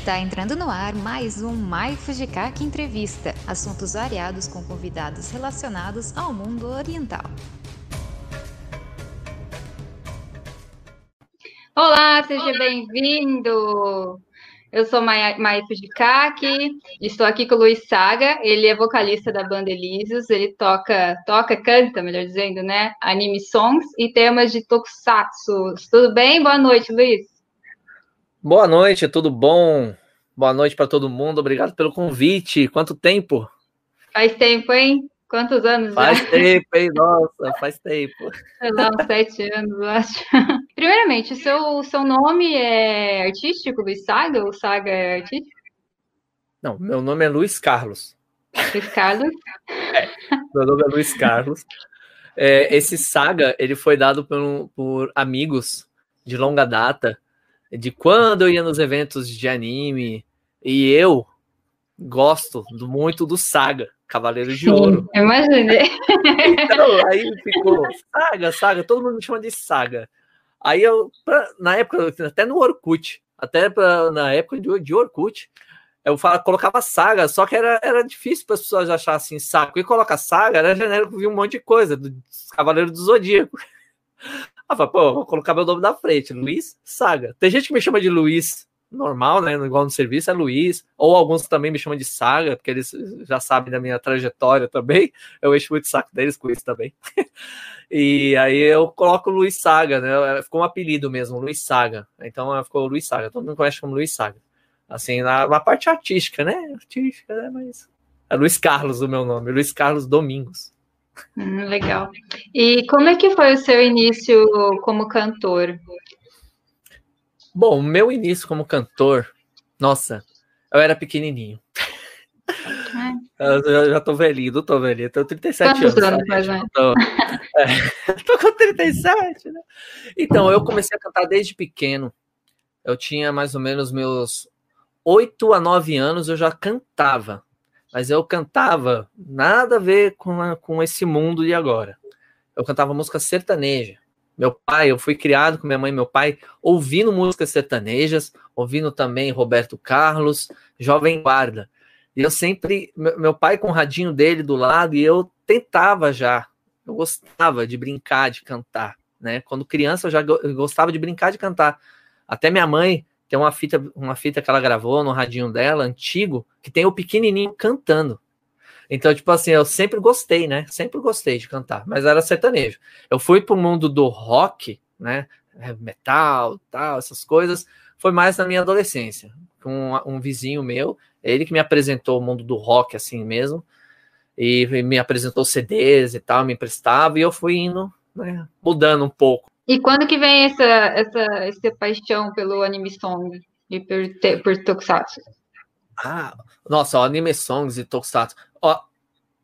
Está entrando no ar mais um Mai Fujikaki Entrevista, assuntos variados com convidados relacionados ao mundo oriental. Olá, seja bem-vindo! Eu sou Mai, Mai Fujikaki, estou aqui com o Luiz Saga, ele é vocalista da banda Elísios, ele toca, toca, canta, melhor dizendo, né, anime songs e temas de tokusatsu. Tudo bem? Boa noite, Luiz. Boa noite, tudo bom? Boa noite para todo mundo, obrigado pelo convite. Quanto tempo? Faz tempo, hein? Quantos anos faz já? Faz tempo, hein? Nossa, faz tempo. Sei lá, uns sete anos, eu acho. Primeiramente, o seu, seu nome é artístico, Luiz Saga? Ou Saga é artístico? Não, meu nome é Luiz Carlos. Luiz Carlos? É, meu nome é Luiz Carlos. É, esse Saga, ele foi dado por, por amigos de longa data, de quando eu ia nos eventos de anime, e eu gosto muito do Saga. Cavaleiro de Ouro. Imaginei. Então, aí ficou Saga, Saga, todo mundo me chama de Saga. Aí eu, pra, na época, até no Orkut, até pra, na época de, de Orkut, eu falava, colocava saga, só que era, era difícil para as pessoas acharem assim, saco. E coloca saga, era genérico, vi um monte de coisa, do Cavaleiro do Zodíaco. Falei, pô, vou colocar meu nome na frente, Luiz Saga. Tem gente que me chama de Luiz normal, né? Igual no serviço é Luiz, ou alguns também me chamam de Saga, porque eles já sabem da minha trajetória também. Eu encho muito saco deles com isso também. e aí eu coloco Luiz Saga, né? Ficou um apelido mesmo, Luiz Saga. Então ficou Luiz Saga, todo mundo conhece como Luiz Saga. Assim, na, na parte artística, né? Artística, né? Mas. É Luiz Carlos o meu nome, Luiz Carlos Domingos. Hum, legal. E como é que foi o seu início como cantor? Bom, meu início como cantor, nossa, eu era pequenininho. É. Eu já tô velhinho, não tô velhinho, tenho 37 Quantos anos. anos né? tô, é, tô com 37, né? Então, eu comecei a cantar desde pequeno. Eu tinha mais ou menos meus 8 a 9 anos, eu já cantava. Mas eu cantava nada a ver com, a, com esse mundo de agora. Eu cantava música sertaneja. Meu pai, eu fui criado com minha mãe e meu pai ouvindo músicas sertanejas, ouvindo também Roberto Carlos, Jovem Guarda. E eu sempre, meu pai com o radinho dele do lado, e eu tentava já, eu gostava de brincar, de cantar, né? Quando criança eu já gostava de brincar de cantar. Até minha mãe tem uma fita, uma fita que ela gravou no radinho dela, antigo, que tem o pequenininho cantando. Então, tipo assim, eu sempre gostei, né? Sempre gostei de cantar, mas era sertanejo. Eu fui pro mundo do rock, né? Metal, tal, essas coisas. Foi mais na minha adolescência, com um, um vizinho meu, ele que me apresentou o mundo do rock assim mesmo, e me apresentou CDs e tal, me emprestava, e eu fui indo, né, mudando um pouco. E quando que vem essa, essa, essa paixão pelo anime song e por, por Tokusatsu? Ah, nossa, anime songs e tokusatsu. Ó,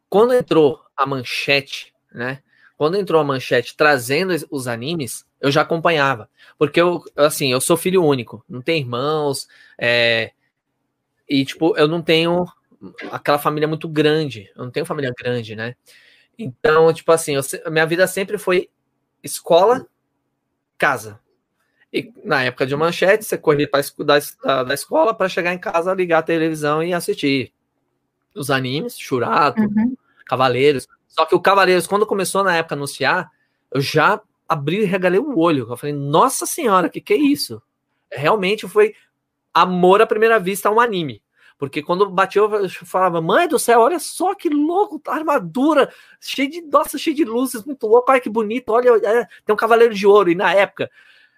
quando entrou a manchete, né? Quando entrou a manchete trazendo os animes, eu já acompanhava. Porque eu, assim, eu sou filho único, não tenho irmãos, é, e, tipo, eu não tenho aquela família muito grande, eu não tenho família grande, né? Então, tipo assim, eu, minha vida sempre foi escola, casa. E na época de manchete, você corria para da, da escola para chegar em casa, ligar a televisão e assistir os animes, Churato, uhum. Cavaleiros. Só que o Cavaleiros, quando começou na época a anunciar, eu já abri e regalei o olho. Eu falei, nossa senhora, que que é isso? Realmente foi amor à primeira vista a um anime. Porque quando bateu, eu falava, mãe do céu, olha só que louco, armadura, cheio de, nossa, cheio de luzes, muito louco, olha que bonito, olha, é, tem um cavaleiro de ouro. E na época,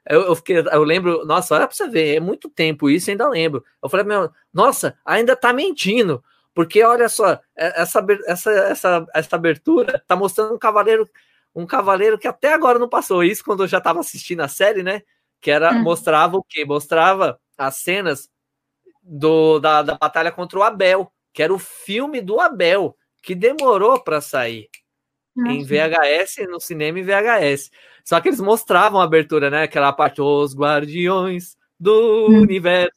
eu, eu, fiquei, eu lembro, nossa, olha pra você ver, é muito tempo isso, ainda lembro. Eu falei, meu, nossa, ainda tá mentindo, porque olha só, é, essa, essa, essa, essa abertura tá mostrando um cavaleiro, um cavaleiro que até agora não passou isso quando eu já tava assistindo a série, né? Que era, hum. mostrava o quê? Mostrava as cenas do, da, da batalha contra o Abel, que era o filme do Abel, que demorou para sair em VHS, no cinema em VHS. Só que eles mostravam a abertura, né? Aquela parte, os guardiões do hum. universo.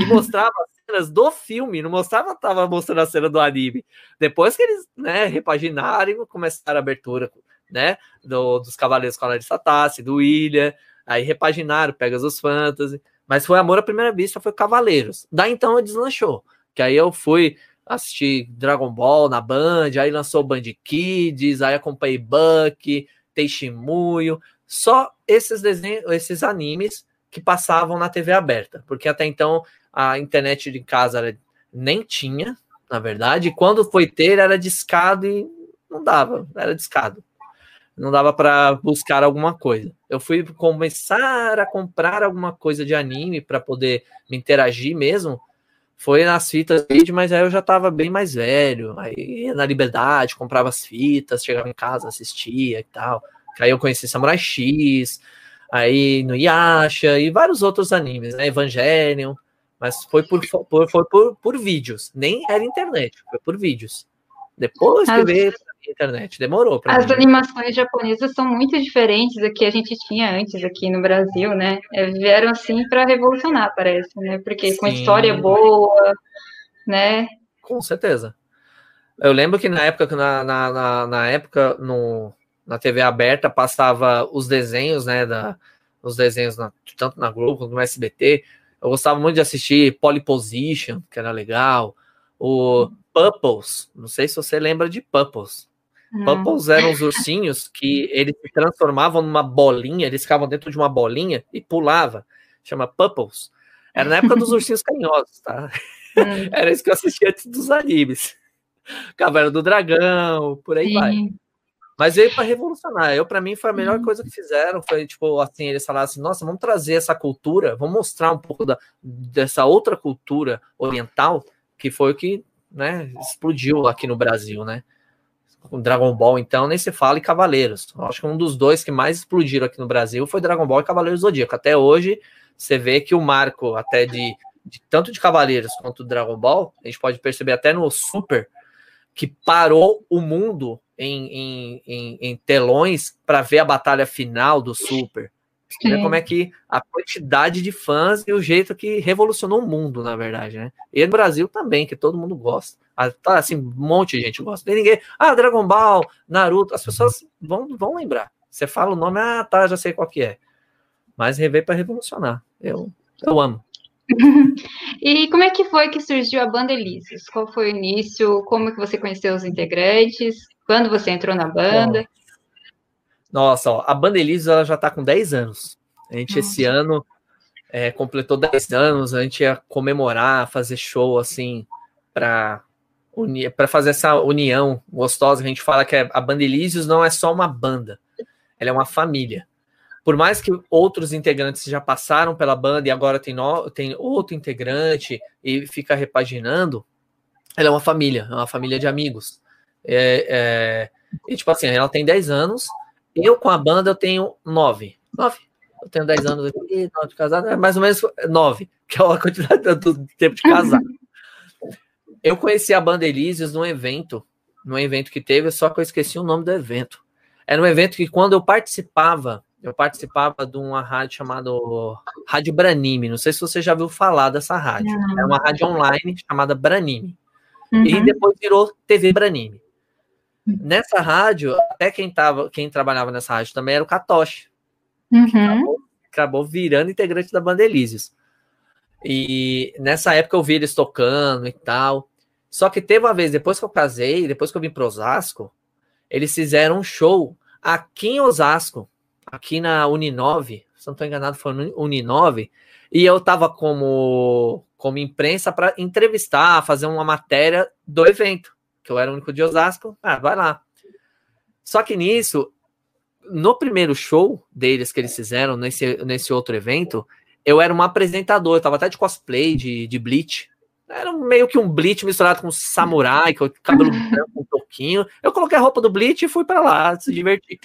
E mostrava as cenas do filme, não mostrava, tava mostrando a cena do anime. Depois que eles, né, repaginaram e começaram a abertura, né? Do, dos Cavaleiros com a Larissa Tassi, do Ilha, aí repaginaram, Pegasus Fantasy. Mas foi amor à primeira vista, foi Cavaleiros. Daí então eu deslanchou. Que aí eu fui assistir Dragon Ball na Band, aí lançou Band Kids, aí acompanhei Buck, Teixemuyo, só esses desenhos, esses animes que passavam na TV aberta, porque até então a internet de casa nem tinha, na verdade, e quando foi ter era discado e não dava, era discado. Não dava para buscar alguma coisa. Eu fui começar a comprar alguma coisa de anime para poder me interagir mesmo. Foi nas fitas vídeo, mas aí eu já estava bem mais velho. Aí na liberdade, comprava as fitas, chegava em casa, assistia e tal. Aí eu conheci Samurai X, aí no Yasha e vários outros animes, né? Evangelion. Mas foi por, por, foi por, por vídeos, nem era internet, foi por vídeos. Depois que veio internet, demorou. As mim. animações japonesas são muito diferentes do que a gente tinha antes aqui no Brasil, né? É, vieram assim para revolucionar, parece, né? Porque Sim. com história boa, né? Com certeza. Eu lembro que na época, na, na, na, na época, no, na TV aberta passava os desenhos, né, da, os desenhos na, tanto na Globo quanto no SBT. Eu gostava muito de assistir Polyposition, que era legal, o Pupples, não sei se você lembra de Pupples. Pupples eram os ursinhos que eles se transformavam numa bolinha, eles ficavam dentro de uma bolinha e pulava. Chama Pupples. Era na época dos ursinhos carinhosos, tá? Hum. Era isso que eu assistia antes dos animes. Caverna do Dragão, por aí Sim. vai. Mas veio para revolucionar. Eu, para mim, foi a melhor uhum. coisa que fizeram. Foi tipo assim: eles falaram assim, nossa, vamos trazer essa cultura, vamos mostrar um pouco da, dessa outra cultura oriental, que foi o que né, explodiu aqui no Brasil, né? Dragon Ball, então, nem se fala, e Cavaleiros. Eu acho que um dos dois que mais explodiram aqui no Brasil foi Dragon Ball e Cavaleiros do Zodíaco. Até hoje, você vê que o marco, até de, de tanto de Cavaleiros quanto do Dragon Ball, a gente pode perceber até no Super, que parou o mundo em, em, em, em telões para ver a batalha final do Super. Você vê como é que a quantidade de fãs e o jeito que revolucionou o mundo, na verdade, né? E no Brasil também, que todo mundo gosta. Ah, tá, assim, um monte de gente gosta. Tem ninguém. Ah, Dragon Ball, Naruto, as pessoas vão, vão lembrar. Você fala o nome, ah, tá, já sei qual que é. Mas rever para revolucionar. Eu, eu amo. e como é que foi que surgiu a banda Elísios? Qual foi o início? Como que você conheceu os integrantes? Quando você entrou na banda? Nossa, ó, a banda Elísios ela já está com 10 anos. A gente Nossa. esse ano é, completou 10 anos, a gente ia comemorar, fazer show assim para para fazer essa união gostosa. A gente fala que a banda não é só uma banda, ela é uma família por mais que outros integrantes já passaram pela banda e agora tem, no, tem outro integrante e fica repaginando, ela é uma família, é uma família de amigos. É, é, e tipo assim, ela tem 10 anos, eu com a banda eu tenho 9. 9. Eu tenho 10 anos aqui, 9 de casado, é mais ou menos 9, que é a quantidade do tempo de casar. Eu conheci a banda Elísios num evento, num evento que teve, só que eu esqueci o nome do evento. Era um evento que quando eu participava, eu participava de uma rádio chamada Rádio Branime. Não sei se você já viu falar dessa rádio. Não. É uma rádio online chamada Branime. Uhum. E depois virou TV Branime. Nessa rádio, até quem, tava, quem trabalhava nessa rádio também era o Katoshi. Uhum. Acabou, acabou, virando integrante da Banda Elísios. E nessa época eu vi eles tocando e tal. Só que teve uma vez, depois que eu casei, depois que eu vim para Osasco, eles fizeram um show aqui em Osasco aqui na Uninove, se não estou enganado, foi no Uninove, e eu estava como, como imprensa para entrevistar, fazer uma matéria do evento, que eu era o único de Osasco. Ah, vai lá. Só que nisso, no primeiro show deles que eles fizeram, nesse, nesse outro evento, eu era um apresentador, eu tava até de cosplay, de, de Bleach. Era meio que um Bleach misturado com samurai, com cabelo branco, um toquinho. Eu coloquei a roupa do Bleach e fui para lá se divertir.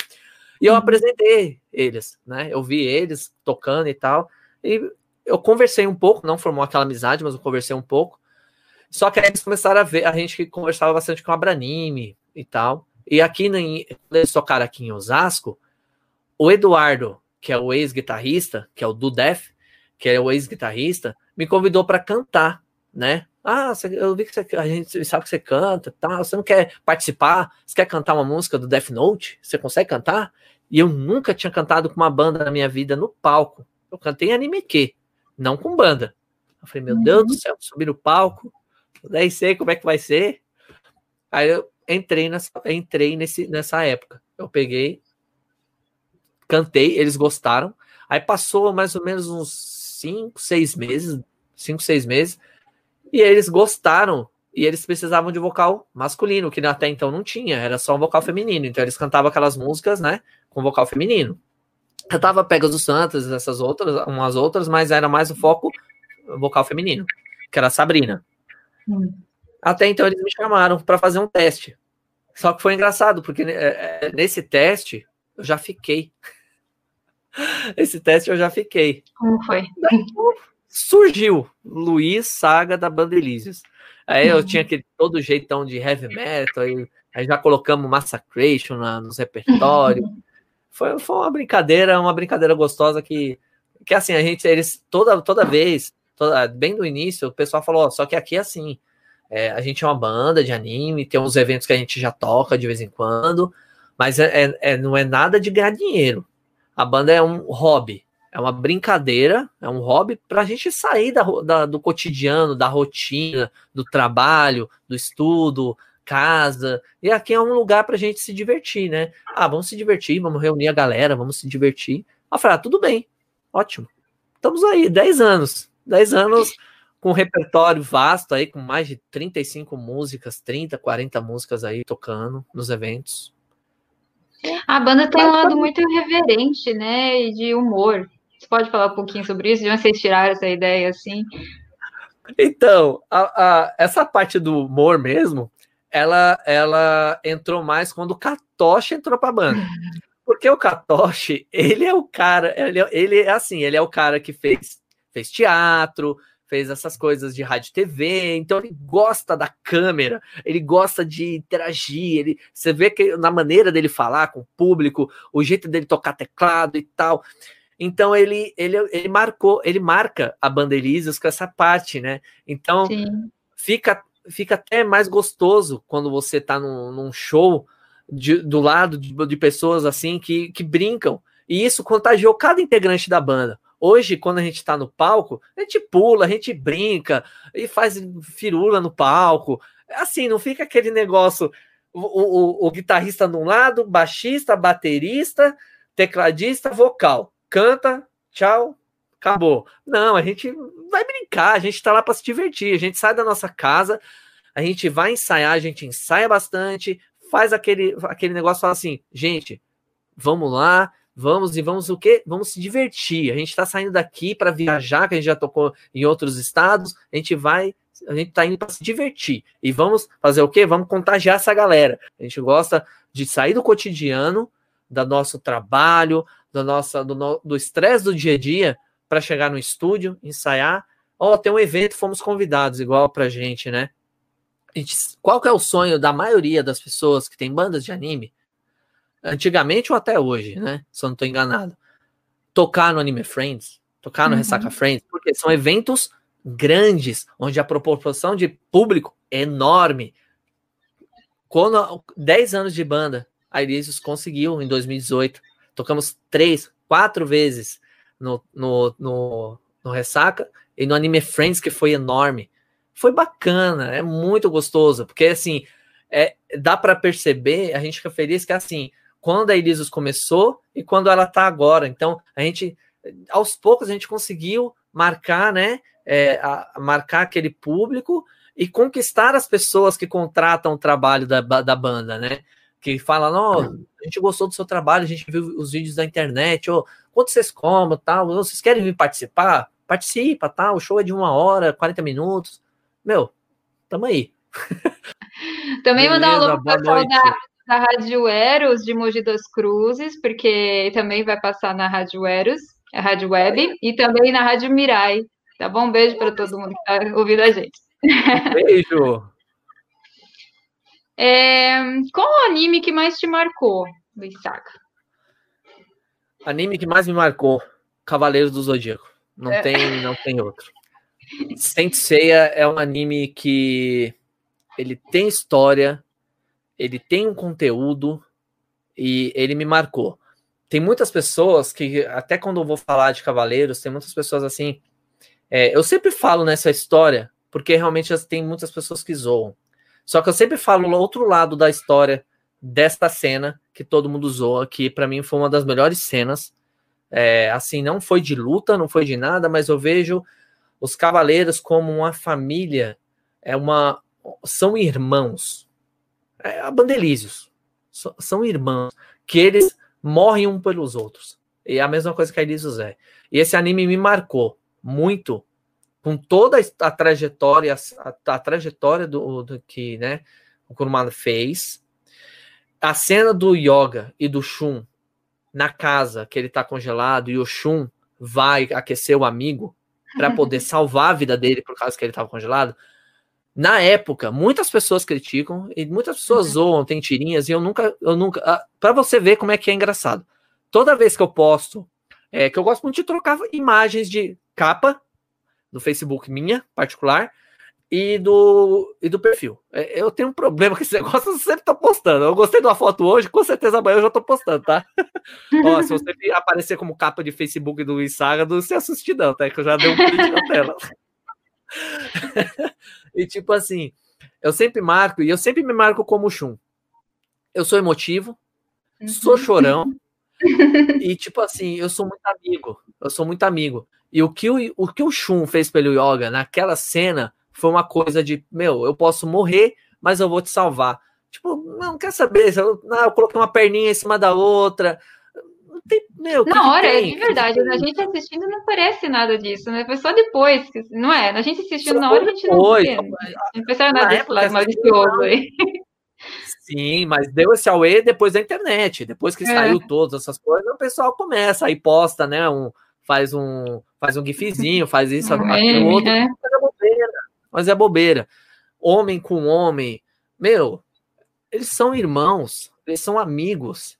E eu uhum. apresentei eles, né? Eu vi eles tocando e tal. E eu conversei um pouco, não formou aquela amizade, mas eu conversei um pouco. Só que aí eles começaram a ver, a gente que conversava bastante com a Branime e tal. E aqui, quando eles tocaram aqui em Osasco, o Eduardo, que é o ex-guitarrista, que é o do Def, que é o ex-guitarrista, me convidou para cantar, né? Ah, eu vi que você, a gente sabe que você canta, tá? Você não quer participar? Você quer cantar uma música do Death Note? Você consegue cantar? E eu nunca tinha cantado com uma banda na minha vida no palco. Eu cantei em anime que, não com banda. Eu falei, meu uhum. Deus do céu, subir no palco, nem sei como é que vai ser. Aí eu entrei nessa, entrei nesse, nessa época. Eu peguei, cantei, eles gostaram. Aí passou mais ou menos uns 5, 6 meses, 5, 6 meses, e eles gostaram. E eles precisavam de vocal masculino, que até então não tinha, era só um vocal feminino. Então eles cantavam aquelas músicas, né, com vocal feminino. Eu tava Pegasus Santos, essas outras, umas outras, mas era mais o foco vocal feminino, que era a Sabrina. Hum. Até então eles me chamaram para fazer um teste. Só que foi engraçado, porque é, é, nesse teste eu já fiquei. Esse teste eu já fiquei. Como foi? Surgiu Luiz Saga da Bandelízios. Aí eu tinha aquele todo jeitão de heavy metal, aí, aí já colocamos Massacration na, nos repertórios. Foi, foi uma brincadeira, uma brincadeira gostosa que, que assim, a gente, eles toda, toda vez, toda, bem no início, o pessoal falou, só que aqui é assim, é, a gente é uma banda de anime, tem uns eventos que a gente já toca de vez em quando, mas é, é, é não é nada de ganhar dinheiro. A banda é um hobby, é uma brincadeira, é um hobby para a gente sair da, da, do cotidiano, da rotina, do trabalho, do estudo, casa. E aqui é um lugar para a gente se divertir, né? Ah, vamos se divertir, vamos reunir a galera, vamos se divertir. Ah, tudo bem, ótimo. Estamos aí, 10 anos. 10 anos com um repertório vasto aí, com mais de 35 músicas, 30, 40 músicas aí tocando nos eventos. A banda tem um lado muito irreverente, né? E de humor. Você pode falar um pouquinho sobre isso? De onde vocês tiraram essa ideia assim? Então, a, a, essa parte do humor mesmo, ela, ela entrou mais quando o Katoshi entrou para a banda. Porque o Katoshi, ele é o cara, ele, ele é assim, ele é o cara que fez, fez teatro, fez essas coisas de rádio e TV, então ele gosta da câmera, ele gosta de interagir, ele, você vê que na maneira dele falar com o público, o jeito dele tocar teclado e tal. Então ele, ele, ele marcou, ele marca a banda Elísios com essa parte, né? Então Sim. fica fica até mais gostoso quando você está num, num, show de, do lado de, de, pessoas assim que, que brincam. E isso contagiou cada integrante da banda. Hoje, quando a gente está no palco, a gente pula, a gente brinca e faz firula no palco. Assim, não fica aquele negócio. O, o, o guitarrista de um lado, baixista, baterista, tecladista, vocal. Canta, tchau, acabou. Não, a gente vai brincar, a gente está lá para se divertir, a gente sai da nossa casa, a gente vai ensaiar, a gente ensaia bastante, faz aquele, aquele negócio fala assim, gente, vamos lá, vamos e vamos o quê? Vamos se divertir. A gente está saindo daqui para viajar, que a gente já tocou em outros estados, a gente vai a gente tá indo para se divertir. E vamos fazer o quê? Vamos contagiar essa galera. A gente gosta de sair do cotidiano, do nosso trabalho, do nosso do estresse do, do dia a dia para chegar no estúdio, ensaiar. Ó, oh, tem um evento, fomos convidados, igual pra gente, né? Gente, qual que é o sonho da maioria das pessoas que tem bandas de anime? Antigamente ou até hoje, né? Se eu não estou enganado. Tocar no Anime Friends, tocar no uhum. Ressaca Friends, porque são eventos grandes, onde a proporção de público é enorme. Quando 10 anos de banda, a Irisus conseguiu em 2018. Tocamos três, quatro vezes no, no, no, no Ressaca e no Anime Friends, que foi enorme. Foi bacana, é muito gostoso, porque assim, é, dá para perceber, a gente fica feliz que assim, quando a Elisos começou e quando ela tá agora. Então, a gente, aos poucos, a gente conseguiu marcar, né? É, a, marcar aquele público e conquistar as pessoas que contratam o trabalho da, da banda, né? Que fala, não, a gente gostou do seu trabalho, a gente viu os vídeos da internet, ou quanto vocês comem, tal, vocês querem vir participar? Participa, tá? O show é de uma hora, 40 minutos. Meu, tamo aí. Também Beleza, mandar um alô pro pessoal da, da Rádio Eros de Mogi das Cruzes, porque também vai passar na Rádio Eros, a Rádio Web, e também na Rádio Mirai. Tá bom? Um beijo para todo mundo que está ouvindo a gente. Beijo! É, qual o anime que mais te marcou, Luiz Saga? Anime que mais me marcou, Cavaleiros do Zodíaco. Não é. tem, não tem outro. Saint Seiya é um anime que ele tem história, ele tem um conteúdo e ele me marcou. Tem muitas pessoas que, até quando eu vou falar de Cavaleiros, tem muitas pessoas assim É, eu sempre falo nessa história, porque realmente tem muitas pessoas que zoam. Só que eu sempre falo o outro lado da história desta cena que todo mundo zoa, que para mim foi uma das melhores cenas. É, assim, não foi de luta, não foi de nada, mas eu vejo os cavaleiros como uma família, é uma são irmãos. É, a Bandelízios são irmãos que eles morrem um pelos outros. E é a mesma coisa que a Elísios é. E esse anime me marcou muito com toda a trajetória, a, a trajetória do, do, que né, o Kurumada fez. A cena do Yoga e do Shun na casa, que ele está congelado, e o Shun vai aquecer o amigo para poder salvar a vida dele por causa que ele estava congelado. Na época, muitas pessoas criticam e muitas pessoas uhum. zoam, tem tirinhas, e eu nunca, eu nunca. Ah, para você ver como é que é engraçado. Toda vez que eu posto, é, que eu gosto muito de trocar imagens de capa do Facebook minha, particular, e do, e do perfil. É, eu tenho um problema com esse negócio, eu sempre tô postando. Eu gostei de uma foto hoje, com certeza amanhã eu já tô postando, tá? Ó, se você aparecer como capa de Facebook do Instagram, não se assuste não, tá? Que eu já dei um print na tela. e tipo assim, eu sempre marco, e eu sempre me marco como Chum. Eu sou emotivo, uhum. sou chorão, e tipo assim, eu sou muito amigo. Eu sou muito amigo. E o que o, o, que o Shun fez pelo Yoga naquela cena foi uma coisa de, meu, eu posso morrer, mas eu vou te salvar. Tipo, não quer saber, eu, não, eu coloquei uma perninha em cima da outra. Não tem, meu, na hora, é de verdade, a gente assistindo não parece nada disso, né? Foi só depois, não é? A gente assistindo só na hora, a gente depois, não vê. Não percebe nada desse lado malicioso aí. Sim, mas deu esse auê depois da internet. Depois que é. saiu todas essas coisas, o pessoal começa aí posta, né? Um, faz um faz um gifzinho, faz isso, aquilo outro. É. Mas é bobeira. Mas é bobeira. Homem com homem, meu, eles são irmãos, eles são amigos.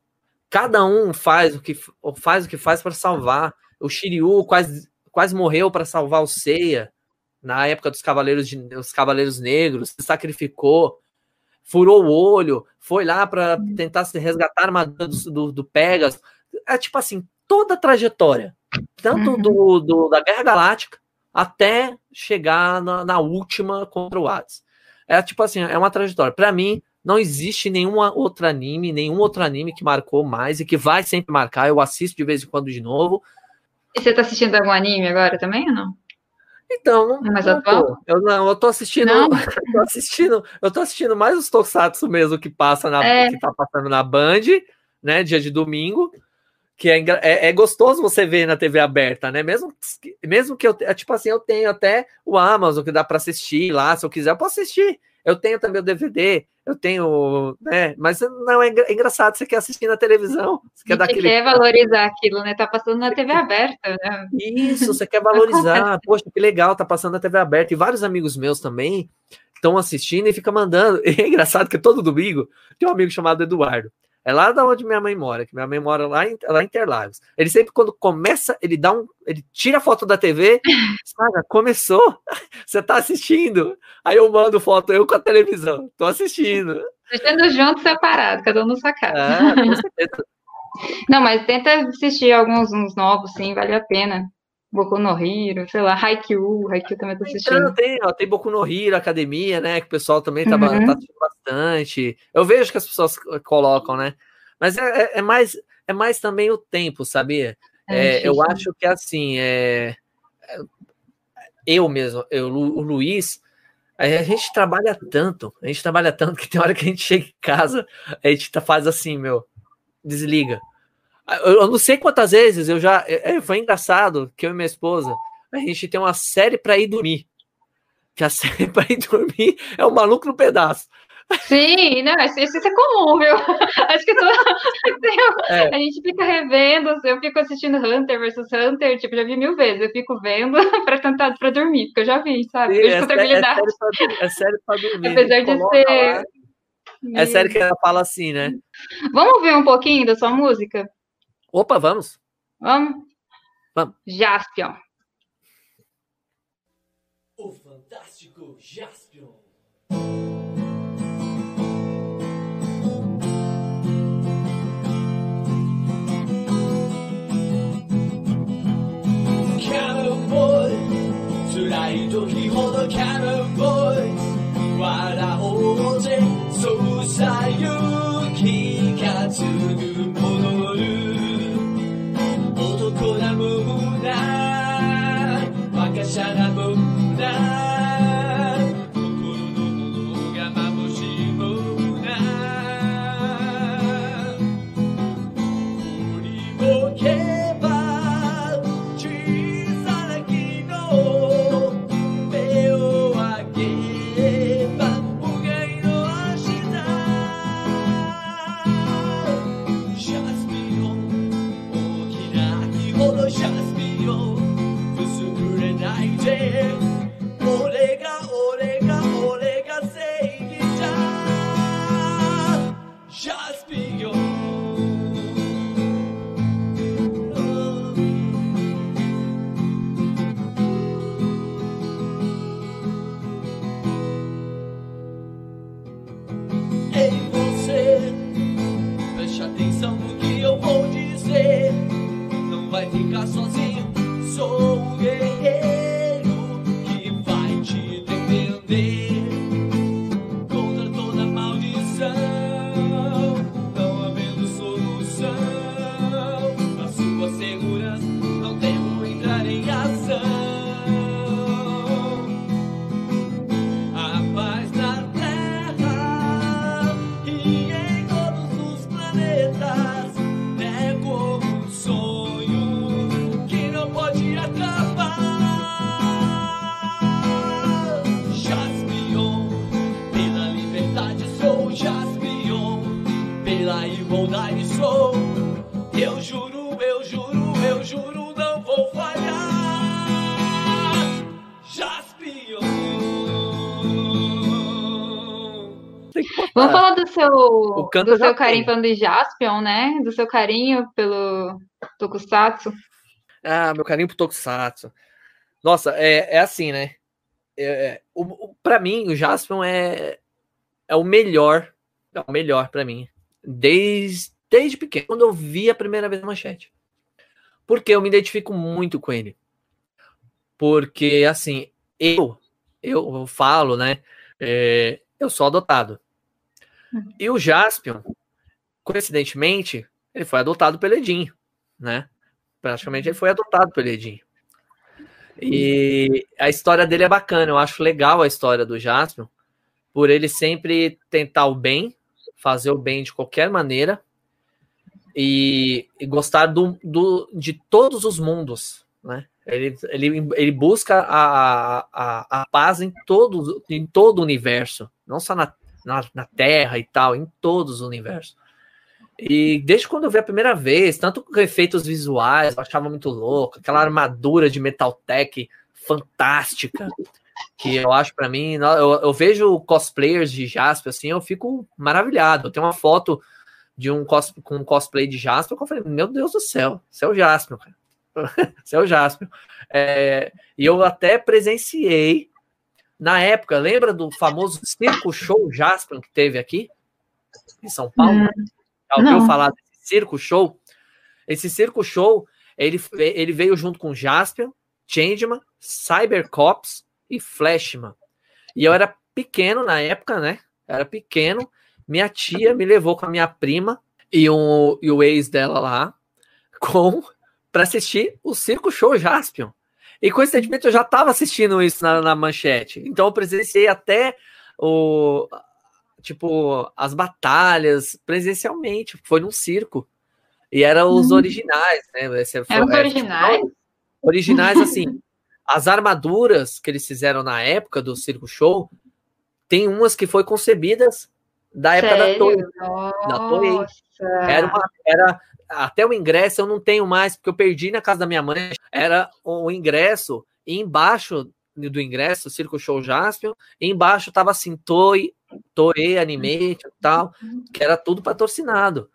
Cada um faz o que faz o que faz para salvar. O Shiryu quase quase morreu para salvar o Seiya na época dos cavaleiros de, dos cavaleiros negros, se sacrificou furou o olho, foi lá para tentar se resgatar a armadura do, do, do, Pegasus. É tipo assim, toda a trajetória, tanto uhum. do, do, da Guerra Galáctica até chegar na, na última contra o Hades. É tipo assim, é uma trajetória. Para mim, não existe nenhum outro anime, nenhum outro anime que marcou mais e que vai sempre marcar. Eu assisto de vez em quando de novo. E você tá assistindo algum anime agora também ou não? Então, não, Mas não tô, eu não, eu tô assistindo, eu tô assistindo, eu tô assistindo mais os Tokusatsu mesmo que passa na é. que tá passando na Band, né, dia de domingo, que é, é, é, gostoso você ver na TV aberta, né? Mesmo mesmo que eu é tipo assim, eu tenho até o Amazon que dá para assistir lá, se eu quiser eu posso assistir. Eu tenho também o DVD, eu tenho, né? Mas não é, é engraçado, você quer assistir na televisão, você quer dar aquele... quer valorizar aquilo, né? Tá passando na TV aberta, né? Isso, você quer valorizar. Poxa, que legal, tá passando na TV aberta. E vários amigos meus também estão assistindo e fica mandando. E é engraçado que todo domingo tem um amigo chamado Eduardo. É lá da onde minha mãe mora, que minha mãe mora lá em, lá em Interlagos. Ele sempre, quando começa, ele dá um. Ele tira a foto da TV, sabe? Começou, você tá assistindo. Aí eu mando foto, eu com a televisão, tô assistindo. Assistindo junto, separado, cada um no sua casa. Ah, com certeza. Não, mas tenta assistir alguns uns novos, sim, vale a pena. Boku no Hero, sei lá, Haikyuu, Haikyuu também tô assistindo. Então, tem, ó, tem Boku no Hero, Academia, né, que o pessoal também tá, uhum. tá assistindo bastante. Eu vejo que as pessoas colocam, né, mas é, é, é mais, é mais também o tempo, sabia? É, é eu acho que, assim, é, é, eu mesmo, eu, o Luiz, a gente trabalha tanto, a gente trabalha tanto que tem hora que a gente chega em casa, a gente tá, faz assim, meu, desliga eu não sei quantas vezes eu já. Foi engraçado que eu e minha esposa, a gente tem uma série para ir dormir. Que a série para ir dormir é o maluco no pedaço. Sim, não, isso, isso é comum, viu? Acho que é. a gente fica revendo, eu fico assistindo Hunter versus Hunter, tipo, já vi mil vezes, eu fico vendo para tentar para dormir, porque eu já vi, sabe? Sim, é, é, é, série para dormir. Apesar de ser. Lá. É sério que ela fala assim, né? Vamos ver um pouquinho da sua música? Opa, vamos. Vamos? Vamos. Jaspion. O fantástico Jaspion. ない時ほどキャノンボーイ笑おうぜ。Vai ficar sozinho, canto do seu carinho falando de Jaspion, né? Do seu carinho pelo Tokusatsu. Ah, meu carinho pro Tokusatsu. Nossa, é, é assim, né? É, é, o, o, pra mim, o Jaspion é, é o melhor. É o melhor pra mim. Desde, desde pequeno, quando eu vi a primeira vez a manchete. Porque eu me identifico muito com ele. Porque, assim, eu, eu, eu falo, né? é, eu sou adotado. E o Jaspion, coincidentemente, ele foi adotado pelo Edinho, né? Praticamente ele foi adotado pelo Edinho. E a história dele é bacana, eu acho legal a história do Jaspion, por ele sempre tentar o bem, fazer o bem de qualquer maneira, e, e gostar do, do, de todos os mundos, né? Ele, ele, ele busca a, a, a paz em todo, em todo o universo, não só na, na, na Terra e tal, em todos os universos. E desde quando eu vi a primeira vez, tanto com efeitos visuais, eu achava muito louco, aquela armadura de Metaltech fantástica, que eu acho para mim, eu, eu, vejo cosplayers de Jasper assim, eu fico maravilhado. Eu tenho uma foto de um cos, com um cosplay de Jasper, que eu falei, meu Deus do céu, você é o Jasper, cara. você é o Jasper. É, e eu até presenciei na época, lembra do famoso circo show Jasper que teve aqui em São Paulo? Hum. Já ouviu Não. falar desse circo show? Esse circo show, ele, ele veio junto com Jasper, Changeman, Cybercops e Flashman. E eu era pequeno na época, né? Eu era pequeno. Minha tia me levou com a minha prima e, um, e o ex dela lá com para assistir o Circo Show Jaspion. E coincidentemente eu já estava assistindo isso na, na, manchete. Então eu presenciei até o tipo as batalhas presencialmente. Foi num circo. E eram os hum. originais, né? Esse, eram os originais. Originais, assim. as armaduras que eles fizeram na época do Circo Show, tem umas que foi concebidas da época Sério? da Toei. Da Toei. Era, uma, era até o ingresso eu não tenho mais, porque eu perdi na casa da minha mãe. Era o ingresso, e embaixo do ingresso, Circo Show Jaspion, e embaixo tava assim, Toei, Toei Animation e tal, que era tudo patrocinado.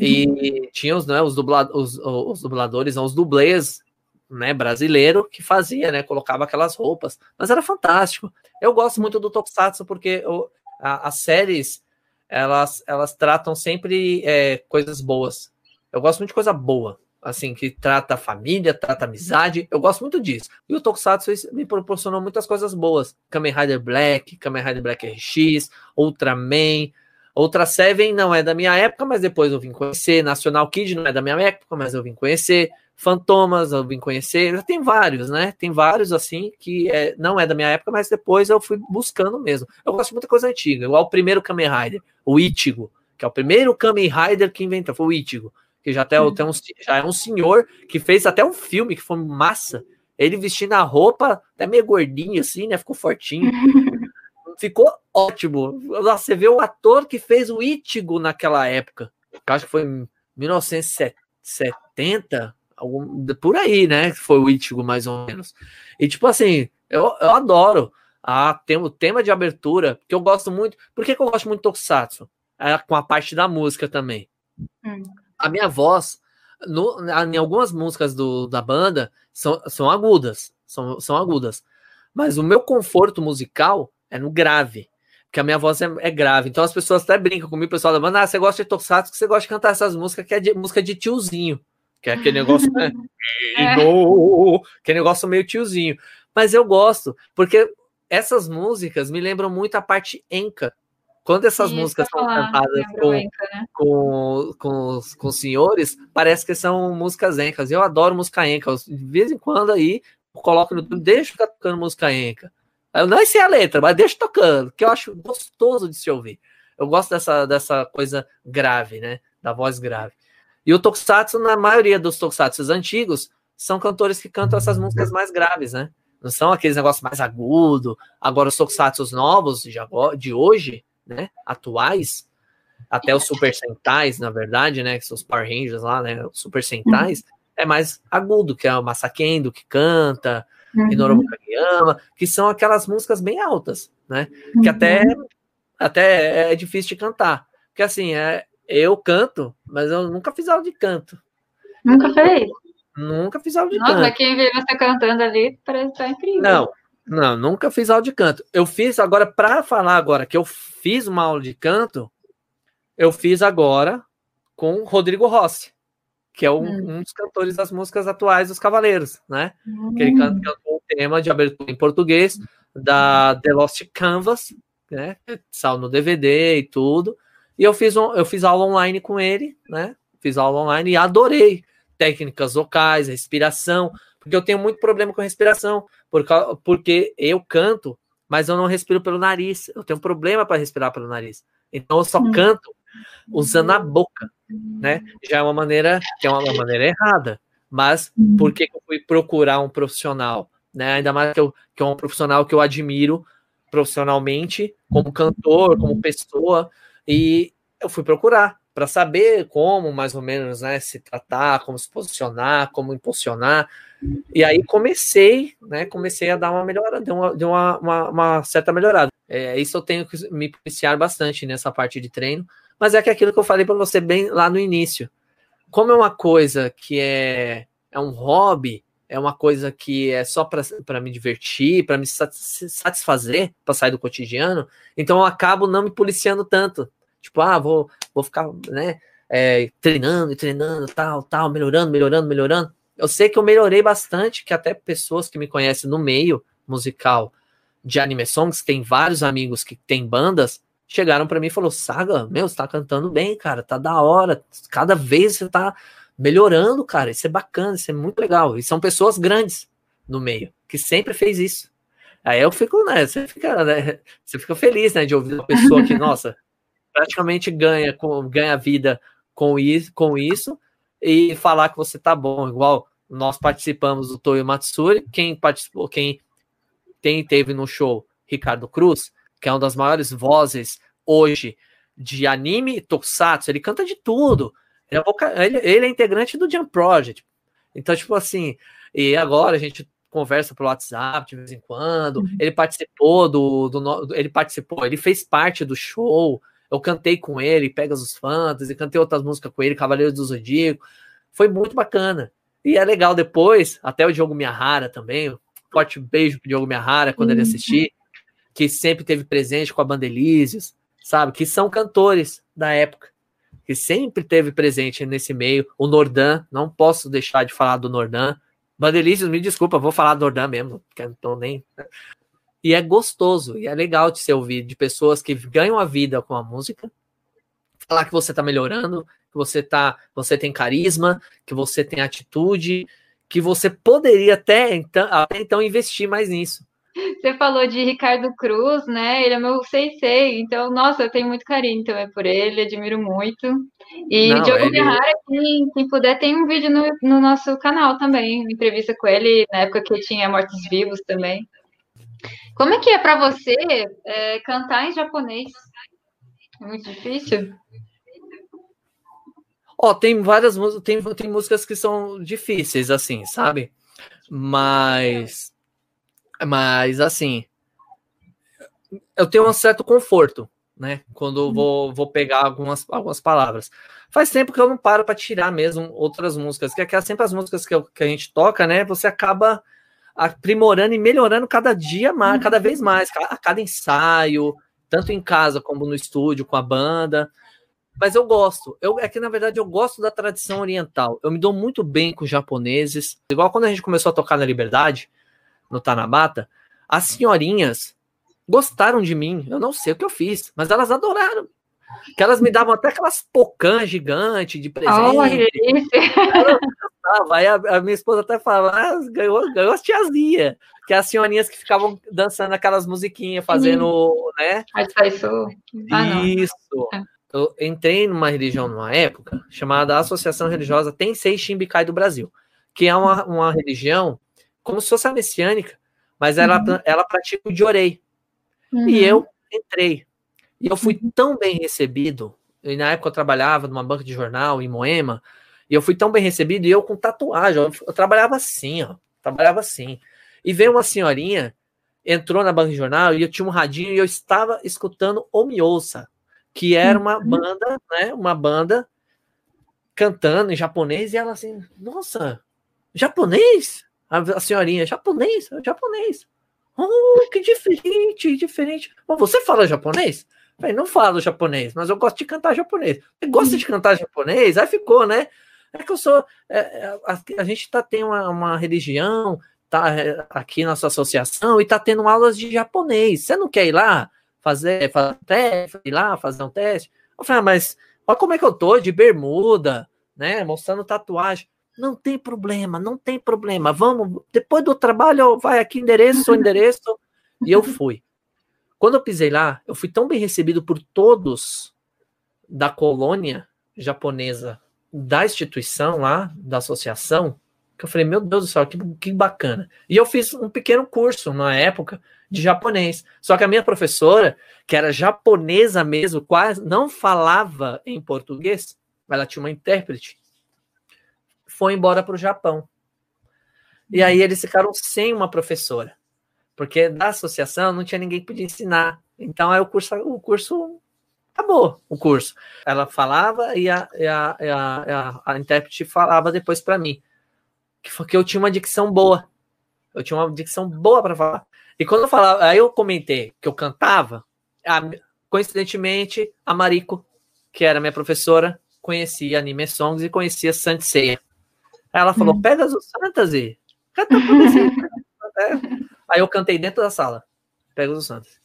E tinha os, né, os, dubla, os, os dubladores, os dublês né, brasileiro que fazia, né, colocava aquelas roupas, mas era fantástico. Eu gosto muito do Tokusatsu porque eu, a, as séries elas, elas tratam sempre é, coisas boas. Eu gosto muito de coisa boa, assim, que trata a família, trata a amizade. Eu gosto muito disso. E o Tokusatsu me proporcionou muitas coisas boas. Kamen Rider Black, Kamen Rider Black RX, Ultraman. Ultra Seven não é da minha época, mas depois eu vim conhecer. National Kid não é da minha época, mas eu vim conhecer. Fantomas eu vim conhecer. Tem vários, né? Tem vários assim que é, não é da minha época, mas depois eu fui buscando mesmo. Eu gosto de muita coisa antiga, igual o primeiro Kamen Rider, o Ichigo, que é o primeiro Kamen Rider que inventou, foi o Ichigo que já, até, tem um, já é um senhor que fez até um filme que foi massa. Ele vestindo a roupa, até meio gordinho assim, né? Ficou fortinho. Ficou ótimo. Você vê o ator que fez o Itigo naquela época. Acho que foi em 1970, algum, por aí, né? Foi o Itigo, mais ou menos. E tipo assim, eu, eu adoro a, tem, o tema de abertura, que eu gosto muito. Por que, que eu gosto muito do Tokusatsu? É, com a parte da música também. Hum a minha voz, no, em algumas músicas do, da banda, são, são agudas. São, são agudas. Mas o meu conforto musical é no grave. Porque a minha voz é, é grave. Então as pessoas até brincam comigo, o pessoal da banda, ah, você gosta de Tokusatsu, você gosta de cantar essas músicas que é de, música de tiozinho. Que é aquele negócio, né? é. Aquele negócio meio tiozinho. Mas eu gosto, porque essas músicas me lembram muito a parte enca quando essas Isso, músicas são cantadas com, né? com, com, os, com os senhores, parece que são músicas encas. Eu adoro música enca. De vez em quando aí, eu coloco no YouTube, deixa ficar tocando música enca. Eu não sei a letra, mas deixa tocando, que eu acho gostoso de se ouvir. Eu gosto dessa, dessa coisa grave, né? Da voz grave. E o Tokusatsu, na maioria dos Tokusatsu antigos, são cantores que cantam essas músicas mais graves, né? Não são aqueles negócios mais agudos. Agora, os Tokusatsu novos de, de hoje, né, atuais, até os Super Sentais, na verdade, né, que são os Power Rangers lá, né, os Super Sentais, é mais agudo, que é o Masakendo que canta, uhum. Inorobu Kageyama, que são aquelas músicas bem altas, né, uhum. que até, até é difícil de cantar, porque assim, é, eu canto, mas eu nunca fiz aula de canto. Nunca fez? Nunca fiz aula de Nossa, canto. Nossa, quem vê você cantando ali parece estar tá incrível. Não, não, nunca fiz aula de canto. Eu fiz agora, para falar agora que eu fiz uma aula de canto, eu fiz agora com Rodrigo Rossi, que é um, hum. um dos cantores das músicas atuais dos Cavaleiros, né? Hum. Que ele canta, cantou o tema de abertura em português da The Lost Canvas, né? Sal no DVD e tudo. E eu fiz, um, eu fiz aula online com ele, né? Fiz aula online e adorei técnicas vocais, respiração, porque eu tenho muito problema com respiração, porque eu canto, mas eu não respiro pelo nariz. Eu tenho problema para respirar pelo nariz. Então eu só hum. canto usando a boca, né? Já é uma maneira que é uma maneira errada. Mas hum. por que eu fui procurar um profissional, né? Ainda mais que, eu, que é um profissional que eu admiro profissionalmente, como cantor, como pessoa, e eu fui procurar para saber como mais ou menos né, se tratar, como se posicionar, como impulsionar. E aí comecei, né? Comecei a dar uma melhorada, deu uma, deu uma, uma, uma certa melhorada. É, isso eu tenho que me policiar bastante nessa parte de treino, mas é que aquilo que eu falei para você bem lá no início. Como é uma coisa que é, é um hobby, é uma coisa que é só para me divertir, para me satisfazer, para sair do cotidiano, então eu acabo não me policiando tanto. Tipo, ah, vou, vou ficar, né, é, treinando e treinando, tal, tal, melhorando, melhorando, melhorando. Eu sei que eu melhorei bastante, que até pessoas que me conhecem no meio musical de anime songs, tem vários amigos que têm bandas, chegaram para mim e falou: "Saga, meu, você tá cantando bem, cara, tá da hora. Cada vez você tá melhorando, cara. Isso é bacana, isso é muito legal". E são pessoas grandes no meio que sempre fez isso. Aí eu fico, né, você fica, né, você fica feliz, né, de ouvir uma pessoa que, nossa, praticamente ganha com ganha vida com isso, com isso e falar que você tá bom, igual nós participamos do Toyo Matsuri, quem participou, quem tem, teve no show Ricardo Cruz, que é uma das maiores vozes hoje de anime tokusatsu, ele canta de tudo. Ele é, ele, ele é integrante do Jump Project. Então, tipo assim, e agora a gente conversa pelo WhatsApp de vez em quando. Uhum. Ele participou do, do, ele participou, ele fez parte do show eu cantei com ele, Pegasus Fantasy, cantei outras músicas com ele, Cavaleiros do Zodíaco. Foi muito bacana. E é legal depois, até o Diogo Miyahara também, um forte beijo pro Diogo Miyahara quando uhum. ele assistir, que sempre teve presente com a Bandelízios, sabe? Que são cantores da época. que sempre teve presente nesse meio. O Nordan, não posso deixar de falar do Nordan. Bandelícios, me desculpa, vou falar do Nordan mesmo, porque eu não tô nem. E é gostoso, e é legal de ser ouvido de pessoas que ganham a vida com a música. Falar que você tá melhorando, que você tá, você tem carisma, que você tem atitude, que você poderia até então, até então investir mais nisso. Você falou de Ricardo Cruz, né? Ele é meu sensei, então, nossa, eu tenho muito carinho também por ele, admiro muito. E Não, Diogo ele- Ferrara, quem, quem puder, tem um vídeo no, no nosso canal também, uma entrevista com ele, na época que tinha Mortos Vivos também. Como é que é para você é, cantar em japonês? É muito difícil? Ó, tem várias músicas, tem, tem músicas que são difíceis, assim, sabe? Mas. Mas, assim. Eu tenho um certo conforto, né? Quando vou, vou pegar algumas, algumas palavras. Faz tempo que eu não paro para tirar mesmo outras músicas, que é sempre as músicas que, eu- que a gente toca, né? Você acaba aprimorando e melhorando cada dia mais, cada vez mais, a cada ensaio, tanto em casa como no estúdio com a banda. Mas eu gosto. Eu, é que, na verdade, eu gosto da tradição oriental. Eu me dou muito bem com os japoneses. Igual quando a gente começou a tocar na Liberdade, no Tanabata, as senhorinhas gostaram de mim. Eu não sei o que eu fiz, mas elas adoraram. Que elas me davam até aquelas pocãs gigantes de presente. Oh, delícia! tava. Aí a, a minha esposa até falava, ah, ganhou, ganhou as tiazinhas, que é as senhorinhas que ficavam dançando aquelas musiquinhas, fazendo, né? Isso. Ah. Isso. É. Eu entrei numa religião numa época chamada Associação Religiosa Tensei Shimbikai do Brasil, que é uma, uma religião como se fosse a messiânica, mas ela, Uhum. ela pratica o Diorei. Uhum. E eu entrei. E eu fui tão bem recebido. E na época eu trabalhava numa banca de jornal em Moema. E eu fui tão bem recebido. E eu com tatuagem. Eu, eu trabalhava assim, ó. Trabalhava assim. E veio uma senhorinha, entrou na banca de jornal. E eu tinha um radinho. E eu estava escutando O Me Ouça, que era uma banda, né? Uma banda cantando em japonês. E ela assim, nossa, japonês? A, a senhorinha, japonês? Japonês. Oh, que diferente, diferente. Mas você fala japonês? Eu Falei, não falo japonês, mas eu gosto de cantar japonês. Você gosta de cantar japonês? Aí ficou, né? É que eu sou. é, é, a, a gente tá tendo uma, uma religião, tá é, aqui na sua associação, e tá tendo aulas de japonês. Você não quer ir lá fazer, fazer um teste, ir lá fazer um teste? Eu falei, ah, mas olha como é que eu tô, de bermuda, né? Mostrando tatuagem. Não tem problema, não tem problema. Vamos, depois do trabalho, vai aqui, endereço, endereço. E eu fui. Quando eu pisei lá, eu fui tão bem recebido por todos da colônia japonesa, da instituição lá, da associação, que eu falei, meu Deus do céu, que, que bacana. E eu fiz um pequeno curso na época de japonês. Só que a minha professora, que era japonesa mesmo, quase não falava em português, ela tinha uma intérprete, foi embora para o Japão. E aí eles ficaram sem uma professora, porque da associação não tinha ninguém que podia ensinar. Então aí o curso, o curso acabou, o curso. Ela falava e a, e a, e a, a, a intérprete falava depois para mim, que foi que eu tinha uma dicção boa. Eu tinha uma dicção boa para falar. E quando eu falava, aí eu comentei que eu cantava, a, coincidentemente a Mariko, que era minha professora, conhecia anime songs e conhecia Sanseia. Aí ela falou: Hum. santas e canta assim. É. Aí eu cantei dentro da sala. Pega os santos.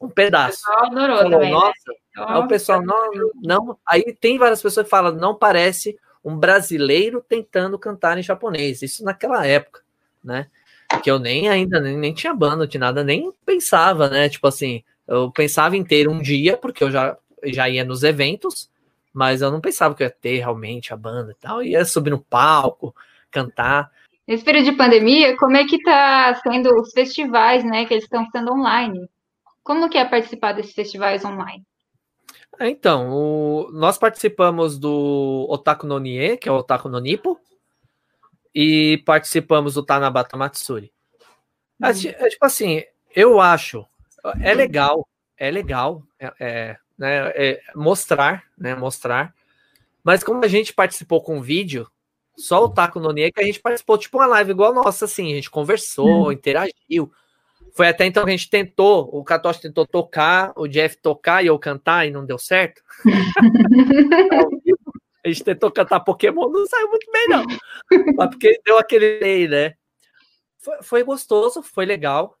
Um O pedaço. pessoal adorou Falou, também, né? Aí o pessoal não, não. Aí tem várias pessoas que falam, não parece um brasileiro tentando cantar em japonês. Isso naquela época, né? Que eu nem ainda nem, nem tinha banda de nada, nem pensava, né? Tipo assim, eu pensava em ter um dia, porque eu já, já ia nos eventos, mas eu não pensava que eu ia ter realmente a banda e tal. Ia subir no palco, cantar. Nesse período de pandemia, como é que tá sendo os festivais, né? Que eles estão sendo online. Como que é participar desses festivais online? É, Então, o- nós participamos do Otaku no Nie, que é o Otaku no Nippo, e participamos do Tanabata Matsuri. Ti- é tipo assim, eu acho, é legal, é legal é, é, né, é mostrar, né, mostrar, mas como a gente participou com vídeo, só o Otaku no Nie, que a gente participou tipo uma live igual a nossa, assim, a gente conversou, interagiu, Foi até então que a gente tentou, o Katoshi tentou tocar, o Jeff tocar e eu cantar e não deu certo. a gente tentou cantar Pokémon, não saiu muito bem, não. Mas porque deu aquele lei, né? Foi, foi, gostoso, foi legal,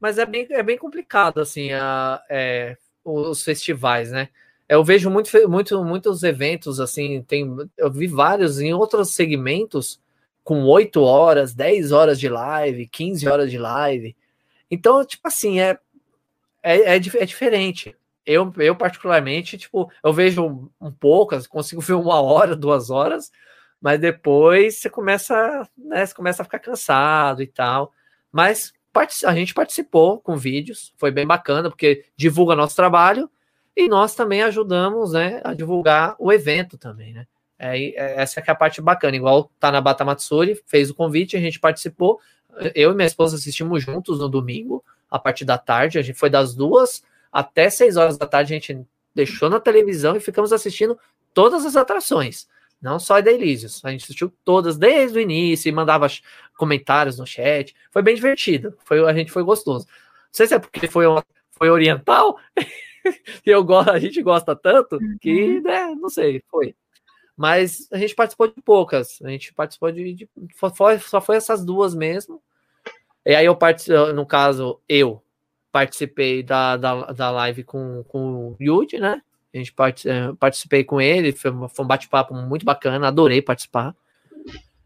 mas é bem, é bem complicado, assim, a, é, os festivais, né? Eu vejo muito, muito, muitos eventos, assim, tem, eu vi vários em outros segmentos com 8 horas, 10 horas de live, 15 horas de live. Então, tipo assim, é, é, é, é diferente. Eu, eu, particularmente, tipo, eu vejo um pouco, consigo ver uma hora, duas horas, mas depois você começa, né, você começa a ficar cansado e tal. Mas a gente participou com vídeos, foi bem bacana, porque divulga nosso trabalho e nós também ajudamos, né, a divulgar o evento também, né? É, é essa é a parte bacana, igual tá na Bata Matsuri, fez o convite, a gente participou, eu e minha esposa assistimos juntos no domingo, a partir da tarde. A gente foi das duas até seis horas da tarde. A gente deixou na televisão e ficamos assistindo todas as atrações. Não só a da Elysius. A gente assistiu todas desde o início e mandava comentários no chat. Foi bem divertido. Foi, a gente foi gostoso. Não sei se é porque foi, uma, foi oriental. e eu a gente gosta tanto que, uhum. né, não sei, foi. Mas a gente participou de poucas. A gente participou de. de foi, só foi essas duas mesmo. E aí eu participei, no caso, eu participei da, da, da live com, com o Yuji, né? A gente part, é, participei com ele, foi, foi um bate-papo muito bacana, adorei participar.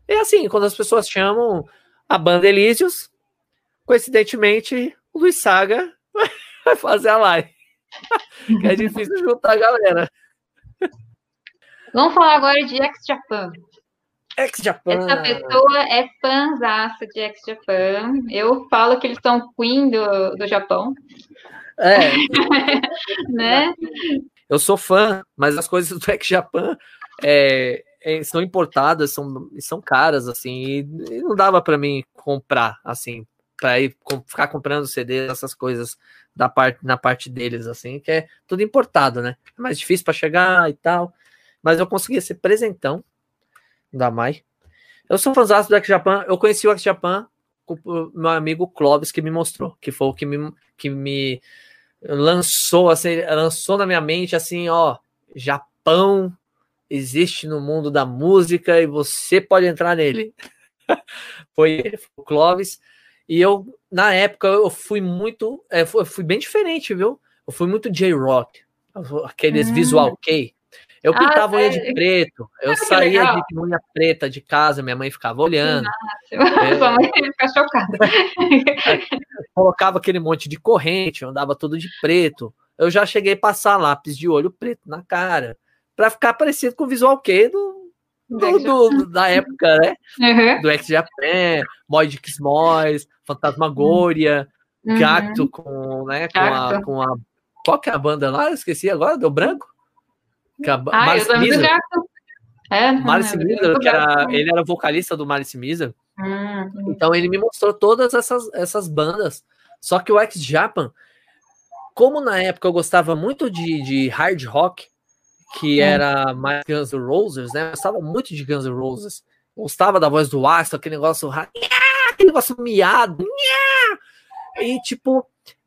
E assim, quando as pessoas chamam a banda Elísios, coincidentemente, o Luiz Saga vai fazer a live. que é difícil juntar a galera. Vamos falar agora de Ex-Japan. Ex-Japan. Essa pessoa é fãzaça de Ex-Japan. Eu falo que eles são queen do, do Japão. É. né? Eu sou fã, mas as coisas do Ex-Japan é, é, são importadas, são, são caras, assim, e, e não dava para mim comprar, assim, para ir com, ficar comprando CD, essas coisas da parte, na parte deles, assim, que é tudo importado, né? É mais difícil para chegar e tal. Mas eu consegui esse presentão da Mai. Eu sou fãzão do X Japan. Eu conheci o X Japan com o meu amigo Clóvis que me mostrou, que foi o que me, que me lançou, assim, lançou na minha mente assim, ó, Japão existe no mundo da música e você pode entrar nele. foi ele, foi o Clóvis. E eu, na época, eu fui muito, é, eu fui bem diferente, viu? Eu fui muito J-Rock, aqueles hum. visual kei. Eu ah, pintava ah, unha de preto, eu ah, saía de unha preta de casa, minha mãe ficava olhando. É, Sua mãe ia ficar chocada. colocava aquele monte de corrente, andava tudo de preto. Eu já cheguei a passar lápis de olho preto na cara, para ficar parecido com o visual que do, do, do, da época, né? Uhum. Do X-Japan, Moid Mois, Fantasmagoria, uhum. Com, né, com, A, com a. Qual que é a banda lá? Eu esqueci agora, deu branco? A ah, Marcy eu Miser, é, Marcy Miser, que era, ele era vocalista do Marcy Miser. Hum, então ele me mostrou todas essas, essas bandas. Só que o X Japan, como na época eu gostava muito de, de hard rock, que hum. era mais Guns N' Roses, né? Eu gostava muito de Guns N' Roses. Gostava da voz do Astro, aquele negócio, aquele negócio miado. E tipo,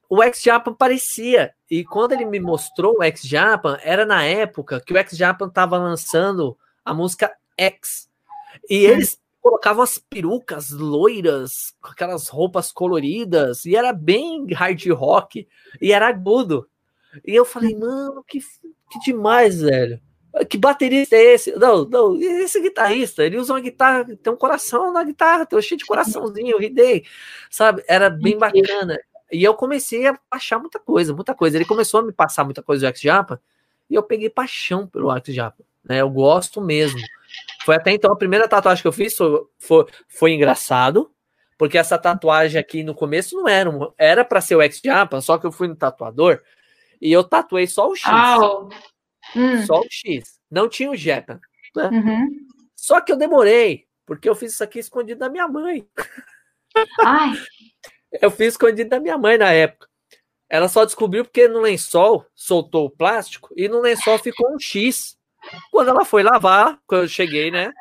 o X-Japan parecia. E quando ele me mostrou o X-Japan, era na época que o X-Japan estava lançando a música X. E eles colocavam as perucas loiras, com aquelas roupas coloridas, e era bem hard rock, e era agudo. E eu falei, mano, que, que demais, velho. Que baterista é esse? Não, não, esse guitarrista, ele usa uma guitarra, tem um coração na guitarra, tem um cheio de coraçãozinho, eu ridei, sabe? Era bem bacana. E eu comecei a achar muita coisa, muita coisa. Ele começou a me passar muita coisa do X-Japa e eu peguei paixão pelo X-Japa. Né? Eu gosto mesmo. Foi até então a primeira tatuagem que eu fiz foi, foi, engraçado, porque essa tatuagem aqui no começo não era, era para ser o X-Japa, só que eu fui no tatuador e eu tatuei só o X. Oh. Hum. Só o X. Não tinha o Japa. Né? Uhum. Só que eu demorei, porque eu fiz isso aqui escondido da minha mãe. Ai. Eu fiz escondido da minha mãe na época. Ela só descobriu porque no lençol soltou o plástico e no lençol ficou um X. Quando ela foi lavar, quando eu cheguei, né?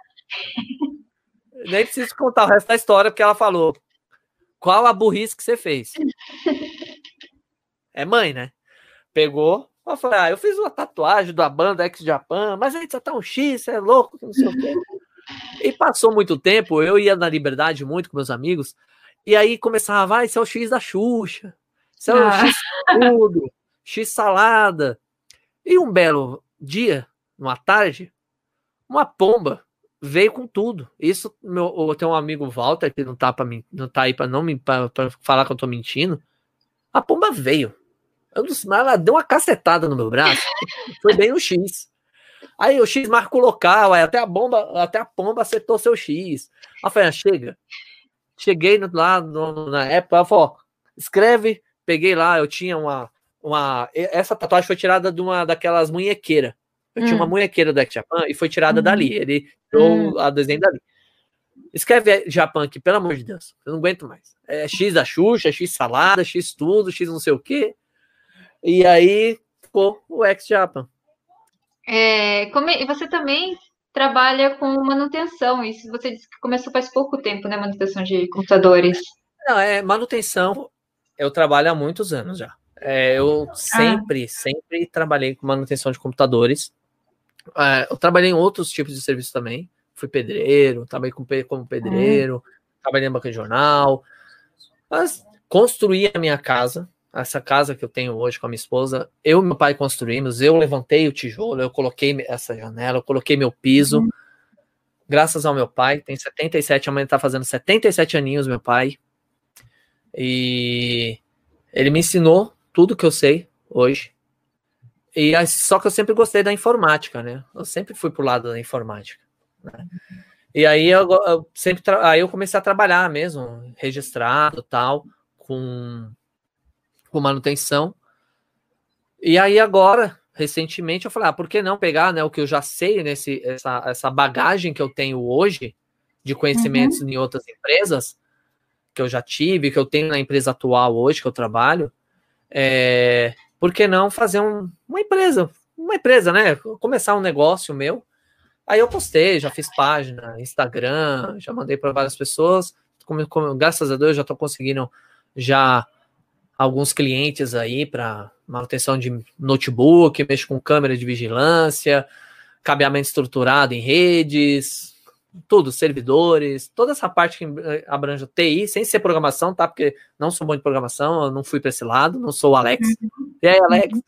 Nem preciso contar o resto da história, porque ela falou: qual a burrice que você fez? É mãe, né? Pegou, eu falei, ah, eu fiz uma tatuagem da banda Ex Japan, mas aí só tá um X, você é louco, não sei o quê. E passou muito tempo, eu ia na Liberdade muito com meus amigos, e aí começava, vai, esse é o X da Xuxa, esse é o Ah. X tudo, X salada. E um belo dia, numa tarde, uma pomba veio com tudo. Isso, meu, eu tenho um amigo Walter, que não tá, pra mim, não tá aí para não me pra, pra falar que eu tô mentindo. A pomba veio. Eu não ela deu uma cacetada no meu braço. Foi bem no X. Aí o X marca o local, aí até a bomba, até a pomba acertou seu X. Aí eu falei, ah, chega. Cheguei lá no- na época, ela falou, escreve, peguei lá, eu tinha uma, uma. Essa tatuagem foi tirada de uma daquelas munhequeiras. Eu tinha Hum. uma munhequeira do Japan e foi tirada Uhum. dali. Ele tirou Hum. a desenho dali. Escreve Japan aqui, pelo amor de Deus. Eu não aguento mais. É X da Xuxa, X salada, X tudo, X não sei o quê. E aí ficou o Ex Japan. É, você também trabalha com manutenção. Isso você disse que começou faz pouco tempo, né? Manutenção de computadores. Não, é manutenção. Eu trabalho há muitos anos já. É, eu sempre, sempre trabalhei com manutenção de computadores. É, eu trabalhei em outros tipos de serviço também. Fui pedreiro, trabalhei com, como pedreiro, trabalhei em banca de jornal. Mas construí a minha casa, essa casa que eu tenho hoje com a minha esposa, eu e meu pai construímos, eu levantei o tijolo, eu coloquei essa janela, eu coloquei meu piso. Graças ao meu pai, tem 77, amanhã tá fazendo 77 aninhos, meu pai. E ele me ensinou tudo que eu sei hoje. E só que eu sempre gostei da informática, né? Eu sempre fui pro lado da informática. né? E aí eu, eu sempre aí eu comecei a trabalhar mesmo, registrado, tal, com com manutenção. E aí agora, recentemente, eu falei, ah, por que não pegar, né, o que eu já sei nesse essa, essa bagagem que eu tenho hoje de conhecimentos em outras empresas que eu já tive, que eu tenho na empresa atual hoje que eu trabalho, é, por que não fazer um- uma empresa, uma empresa, né? Começar um negócio meu. Aí eu postei, já fiz página, Instagram, já mandei para várias pessoas. Como, como- graças a Deus já estou conseguindo já alguns clientes aí para manutenção de notebook, mexo com câmera de vigilância, cabeamento estruturado em redes, tudo, servidores, toda essa parte que eh, abrange o TI, sem ser programação, tá? Porque não sou bom de programação, eu não fui para esse lado, não sou o Alex. E aí, Alex?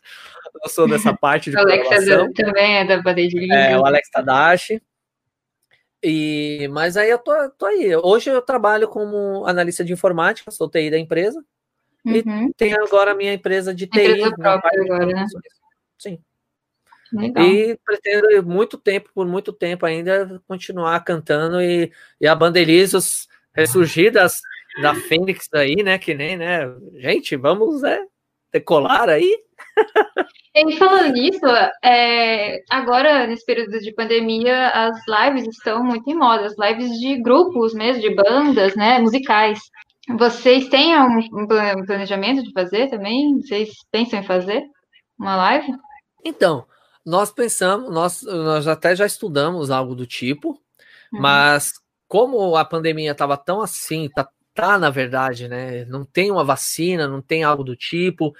Eu sou dessa parte de O Alex é programação. do- também é da de É, o Alex Tadashi. E, mas aí eu tô, tô aí. Hoje eu trabalho como analista de informática, sou TI da empresa. Uhum. Tenho agora a minha empresa de TI. Empresa minha própria agora, né? Sim. Legal. E pretendo muito tempo, por muito tempo ainda, continuar cantando e, e a Bandelizos ressurgir das, da Fênix aí, né? Que nem, né? Gente, vamos né, decolar aí. E falando nisso, é, agora, nesse período de pandemia, as lives estão muito em moda, as lives de grupos mesmo, de bandas, né, musicais. Vocês têm um um planejamento de fazer também? Vocês pensam em fazer uma live? Então, nós pensamos, nós, nós até já estudamos algo do tipo, Uhum. Mas como a pandemia estava tão assim, tá, tá na verdade, né? Não tem uma vacina, não tem algo do tipo,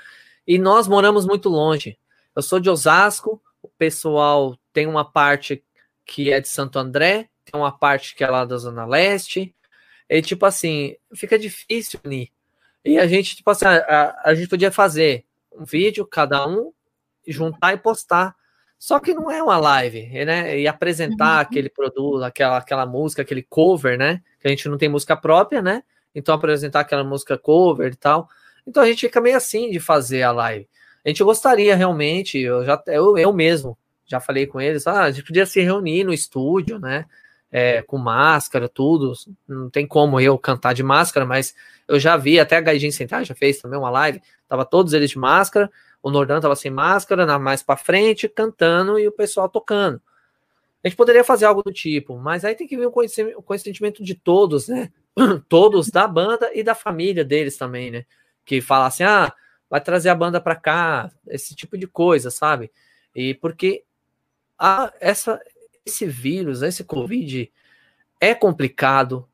e nós moramos muito longe. Eu sou de Osasco, o pessoal tem uma parte que é de Santo André, tem uma parte que é lá da Zona Leste, e tipo assim, fica difícil unir. E a gente, tipo assim, a, a, gente podia fazer um vídeo, cada um, juntar e postar. Só que não é uma live, né? E apresentar Uhum. aquele produto, aquela, aquela música, aquele cover, né? Que a gente não tem música própria, né? Então apresentar aquela música cover e tal. Então a gente fica meio assim de fazer a live. A gente gostaria realmente, eu já eu, eu mesmo já falei com eles, ah, a gente podia se reunir no estúdio, né? É, com máscara, tudo. Não tem como eu cantar de máscara, mas eu já vi, até a Gaijin Sentar já fez também uma live, tava todos eles de máscara, o Nordan tava sem máscara, na mais para frente, cantando e o pessoal tocando. A gente poderia fazer algo do tipo, mas aí tem que vir o conhecimento, o conhecimento de todos, né? Todos da banda e da família deles também, né? Que fala assim, ah, vai trazer a banda para cá, esse tipo de coisa, sabe? E porque a, essa, esse vírus, esse Covid é complicado,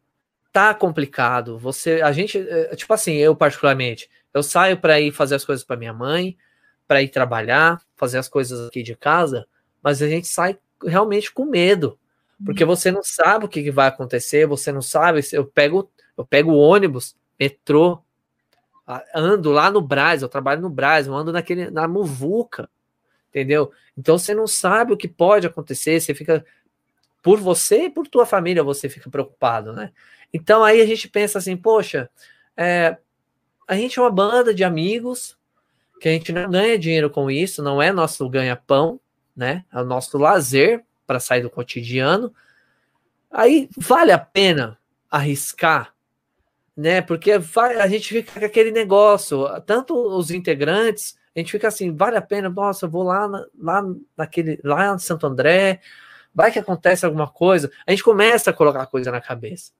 tá complicado. Você, a gente, é, tipo assim, eu particularmente, eu saio para ir fazer as coisas para minha mãe, para ir trabalhar, fazer as coisas aqui de casa, mas a gente sai realmente com medo, porque você não sabe o que vai acontecer, você não sabe. Eu pego, eu pego o ônibus, metrô, ando lá no Brás, eu trabalho no Brás, eu ando naquele, na Muvuca, entendeu? Então você não sabe o que pode acontecer, você fica por você e por tua família você fica preocupado, né? Então aí a gente pensa assim, poxa, é, a gente é uma banda de amigos que a gente não ganha dinheiro com isso, não é nosso ganha-pão, né? É o nosso lazer para sair do cotidiano. Aí vale a pena arriscar, né? Porque vai, a gente fica com aquele negócio, tanto os integrantes, a gente fica assim, vale a pena, nossa, eu vou lá, lá naquele, lá em Santo André, vai que acontece alguma coisa, a gente começa a colocar coisa na cabeça.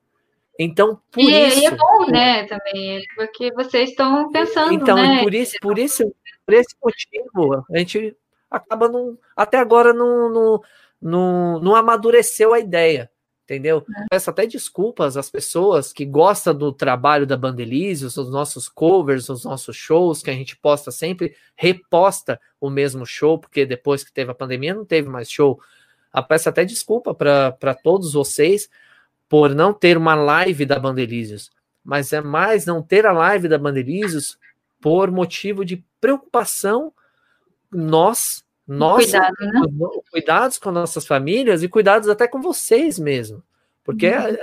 Então, por e, isso. E é bom, né, também, porque vocês estão pensando. Então, né? por isso, por isso, por esse motivo, a gente acaba não. Até agora não, não, não, não amadureceu a ideia. Entendeu? É. Peço até desculpas às pessoas que gostam do trabalho da Bandelízios, os nossos covers, os nossos shows, que a gente posta sempre, reposta o mesmo show, porque depois que teve a pandemia não teve mais show. A peço até desculpa para todos vocês, por não ter uma live da Bandelízios, mas é mais não ter a live da Bandelízios por motivo de preocupação nós, nós Cuidado, né? cuidados com nossas famílias e cuidados até com vocês mesmo, porque uhum.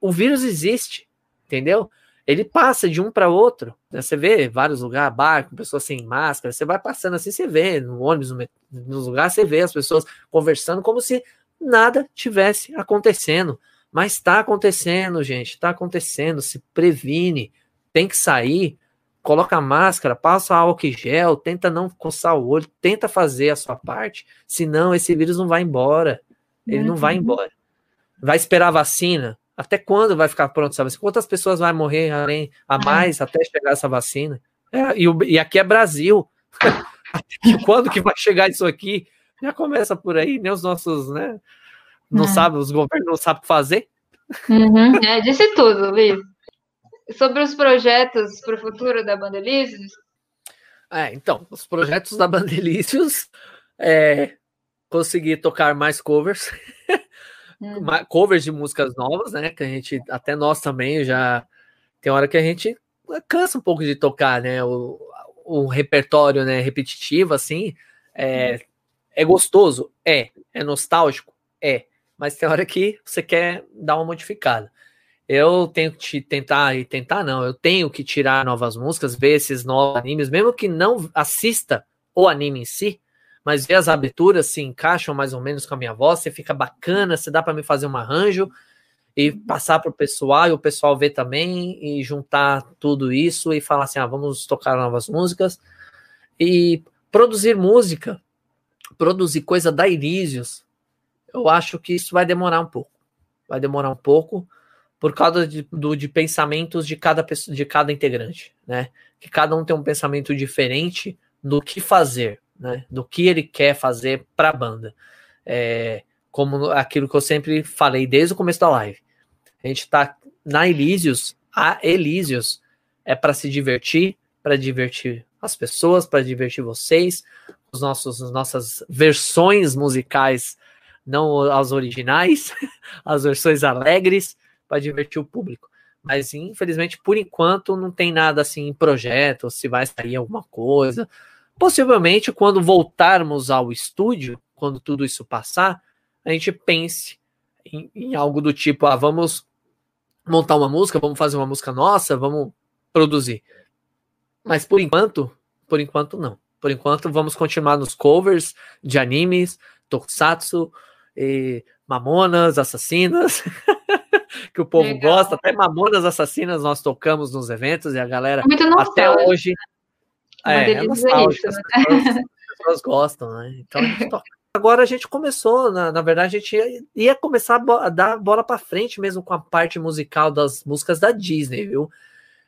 o vírus existe, entendeu? Ele passa de um para outro. Né? Você vê vários lugares, barco, pessoas sem máscara, você vai passando assim, você vê no ônibus, no, nos lugares, você vê as pessoas conversando como se nada tivesse acontecendo. Mas está acontecendo, gente, está acontecendo. Se previne, tem que sair, coloca máscara, passa álcool gel, tenta não coçar o olho, tenta fazer a sua parte, senão esse vírus não vai embora. Ele uhum. não vai uhum. embora. Vai esperar a vacina? Até quando vai ficar pronto essa vacina? Quantas pessoas vai morrer além, a é. mais até chegar essa vacina? É, e, o, e, aqui é Brasil. quando que vai chegar isso aqui? Já começa por aí, nem os nossos, né? Não é. sabe, os governos não sabem o que fazer. Uhum, é, disse tudo, Luiz. Sobre os projetos para o futuro da Bandelícios? É, então, os projetos da Bandelícios é conseguir tocar mais covers, hum. covers de músicas novas, né? Que a gente, até nós também já tem hora que a gente cansa um pouco de tocar, né? O, o repertório, né? Repetitivo, assim, é, é gostoso, é, é nostálgico, é mas tem hora que você quer dar uma modificada. Eu tenho que tentar, e tentar não, eu tenho que tirar novas músicas, ver esses novos animes, mesmo que não assista o anime em si, mas ver as aberturas se encaixam mais ou menos com a minha voz, se fica bacana, se dá para me fazer um arranjo e passar para o pessoal e o pessoal ver também e juntar tudo isso e falar assim: ah, vamos tocar novas músicas e produzir música, produzir coisa da Irísios, eu acho que isso vai demorar um pouco. Vai demorar um pouco por causa de, do, de pensamentos de cada pessoa, de cada integrante, né? Que cada um tem um pensamento diferente do que fazer, né? Do que ele quer fazer para a banda. É, como aquilo que eu sempre falei desde o começo da live. A gente está na Elísios, a Elísios é para se divertir, para divertir as pessoas, para divertir vocês, os nossos, as nossas versões musicais não as originais, as versões alegres, para divertir o público. Mas infelizmente, por enquanto, não tem nada assim em projeto, se vai sair alguma coisa. Possivelmente, quando voltarmos ao estúdio, quando tudo isso passar, a gente pense em, em algo do tipo: ah, vamos montar uma música, vamos fazer uma música nossa, vamos produzir. Mas por enquanto, por enquanto não. Por enquanto, vamos continuar nos covers de animes, tokusatsu, e Mamonas Assassinas, que o povo Legal. gosta, até Mamonas Assassinas nós tocamos nos eventos e a galera até hoje é, é nostálgica, as, pessoas, as pessoas gostam, né? Então a gente toca. Agora a gente começou, na, na verdade, a gente ia, ia começar a, a dar bola para frente mesmo com a parte musical das músicas da Disney, viu?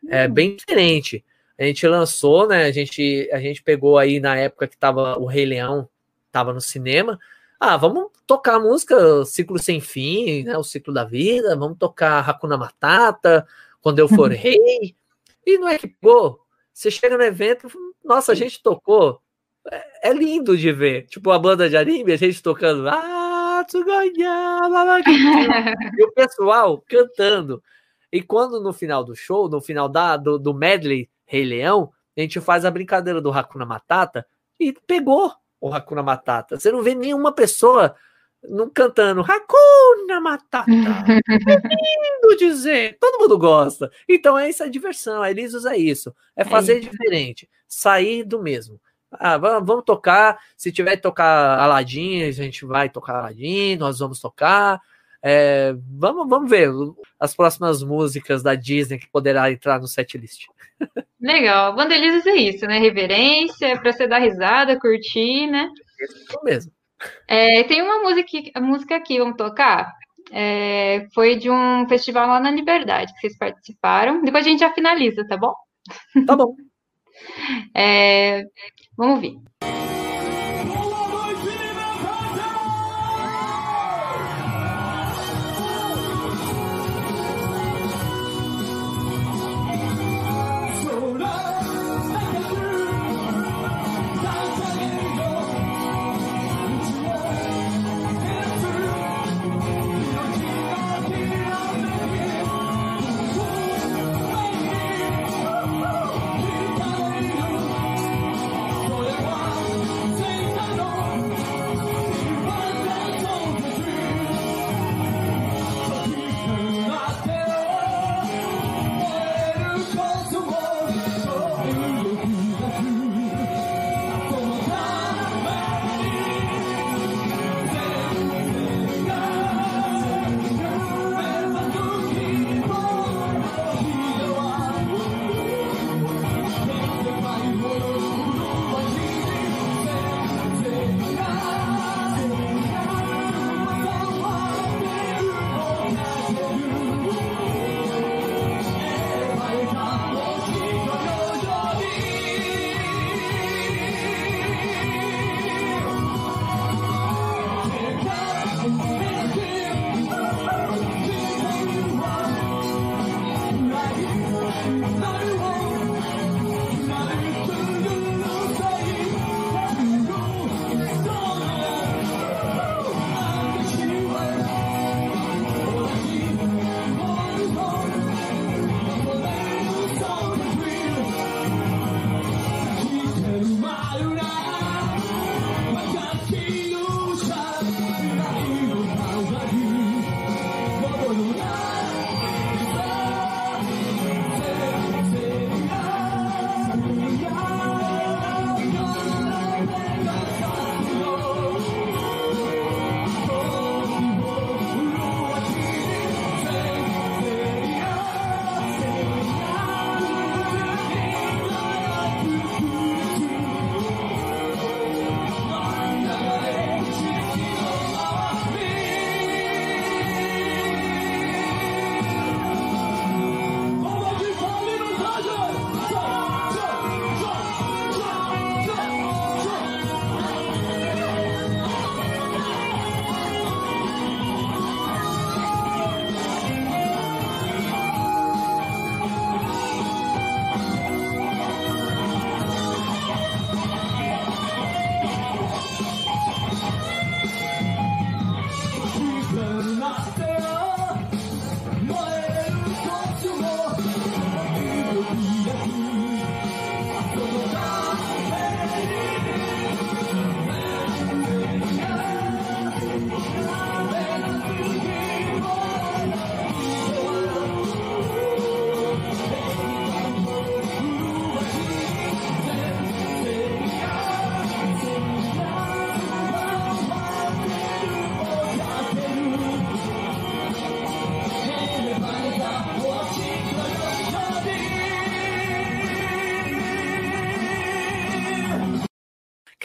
É hum. bem diferente. A gente lançou, né? A gente, a gente pegou aí na época que tava o Rei Leão, tava no cinema, Ah, vamos tocar a música Ciclo Sem Fim, né, o ciclo da vida, vamos tocar Hakuna Matata, Quando Eu For Rei. E não é que, pô, você chega no evento, nossa, a gente tocou, é, é lindo de ver. Tipo, a banda de anime, a gente tocando, ah, e o pessoal cantando. E quando no final do show, no final da, do, do medley Rei Leão, a gente faz a brincadeira do Hakuna Matata e pegou o Hakuna Matata. Você não vê nenhuma pessoa não cantando Hakuna Matata. É lindo dizer. Todo mundo gosta. Então é essa diversão. A Elisos é isso. É fazer é diferente. Sair do mesmo. Ah, vamos, tocar. Se tiver que tocar Aladdin, a gente vai tocar Aladdin. Nós vamos tocar. É, vamos, vamos ver as próximas músicas da Disney que poderá entrar no setlist. Legal. Vandalizes é isso, né? Reverência, é para você dar risada, curtir, né? Isso mesmo. É, tem uma música, música aqui, vamos tocar? É, foi de um festival lá na Liberdade que vocês participaram. Depois a gente já finaliza, tá bom? Tá bom. É, vamos ver.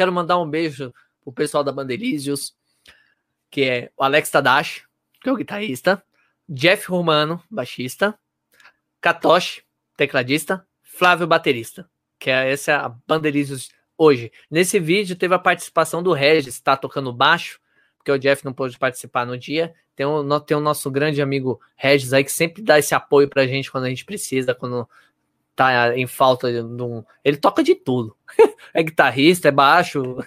Quero mandar um beijo pro pessoal da Bandelízios, que é o Alex Tadashi, que é o guitarrista, Jeff Romano, baixista, Katoshi, tecladista, Flávio, baterista, que é essa é a Bandelízios hoje. Nesse vídeo teve a participação do Regis, tá tocando baixo, porque o Jeff não pôde participar no dia. Tem o, tem o nosso grande amigo Regis aí, que sempre dá esse apoio pra gente quando a gente precisa, quando tá em falta de um. Ele toca de tudo. é guitarrista, é baixo.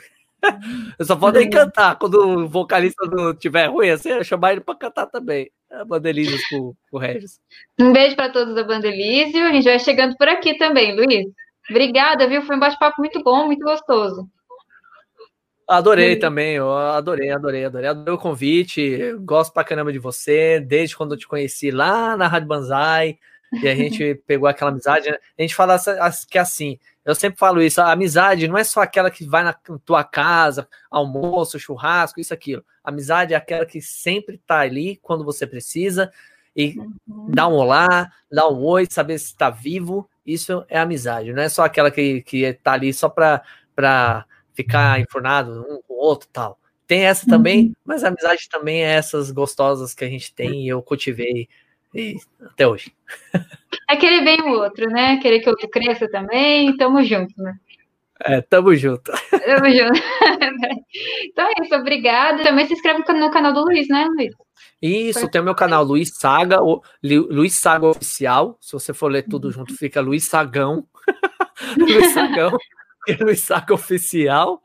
Eu só falta ele cantar. Quando o vocalista não tiver ruim, assim, chamar ele pra cantar também. É Bandelízios com, com o Regis. Um beijo para todos da Bandelísio. A gente vai chegando por aqui também, Luiz. Obrigada, viu? Foi um bate-papo muito bom, muito gostoso. Adorei também, eu adorei, adorei, adorei. Adorei o convite, gosto pra caramba de você, desde quando eu te conheci lá na Rádio Banzai, e a gente pegou aquela amizade. Né? A gente fala que é assim, eu sempre falo isso, a amizade não é só aquela que vai na tua casa, almoço, churrasco, isso, aquilo. A amizade é aquela que sempre tá ali quando você precisa, e uhum. dá um olá, dá um oi, saber se está vivo, isso é amizade, não é só aquela que, que tá ali só para ficar enfurnado um com o outro tal. Tem essa também, uhum. mas a amizade também é essas gostosas que a gente tem e eu cultivei e até hoje. É querer bem o outro, né? Querer que o outro cresça também, tamo junto, né? É, tamo junto. Tamo junto. então é isso, obrigada. Também se inscreve no canal do Luiz, né, Luiz? Isso, tem o meu canal Luiz Saga, o Luiz Saga Oficial. Se você for ler tudo junto, fica Luiz Sagão. Luiz Sagão e Luiz Saga Oficial.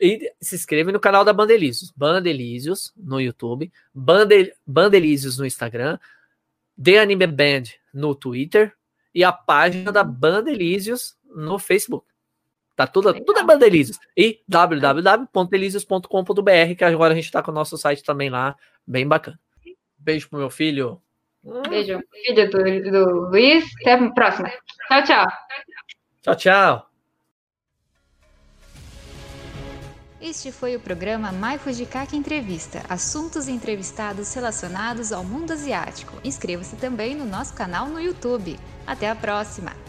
E se inscreve no canal da Bandelízios. Bandelízios no YouTube, Bandel, Bandelízios no Instagram, The Anime Band no Twitter e a página da Bandelízios no Facebook. Tá tudo, tudo é Bandelízios. E www.delízios.com.br, que agora a gente tá com o nosso site também lá, bem bacana. Beijo pro meu filho. Beijo, filho do, do Luiz. Até a próxima. Tchau, tchau. Tchau, tchau. Este foi o programa Mai Fujikaki Entrevista, assuntos entrevistados relacionados ao mundo asiático. Inscreva-se também no nosso canal no YouTube. Até a próxima!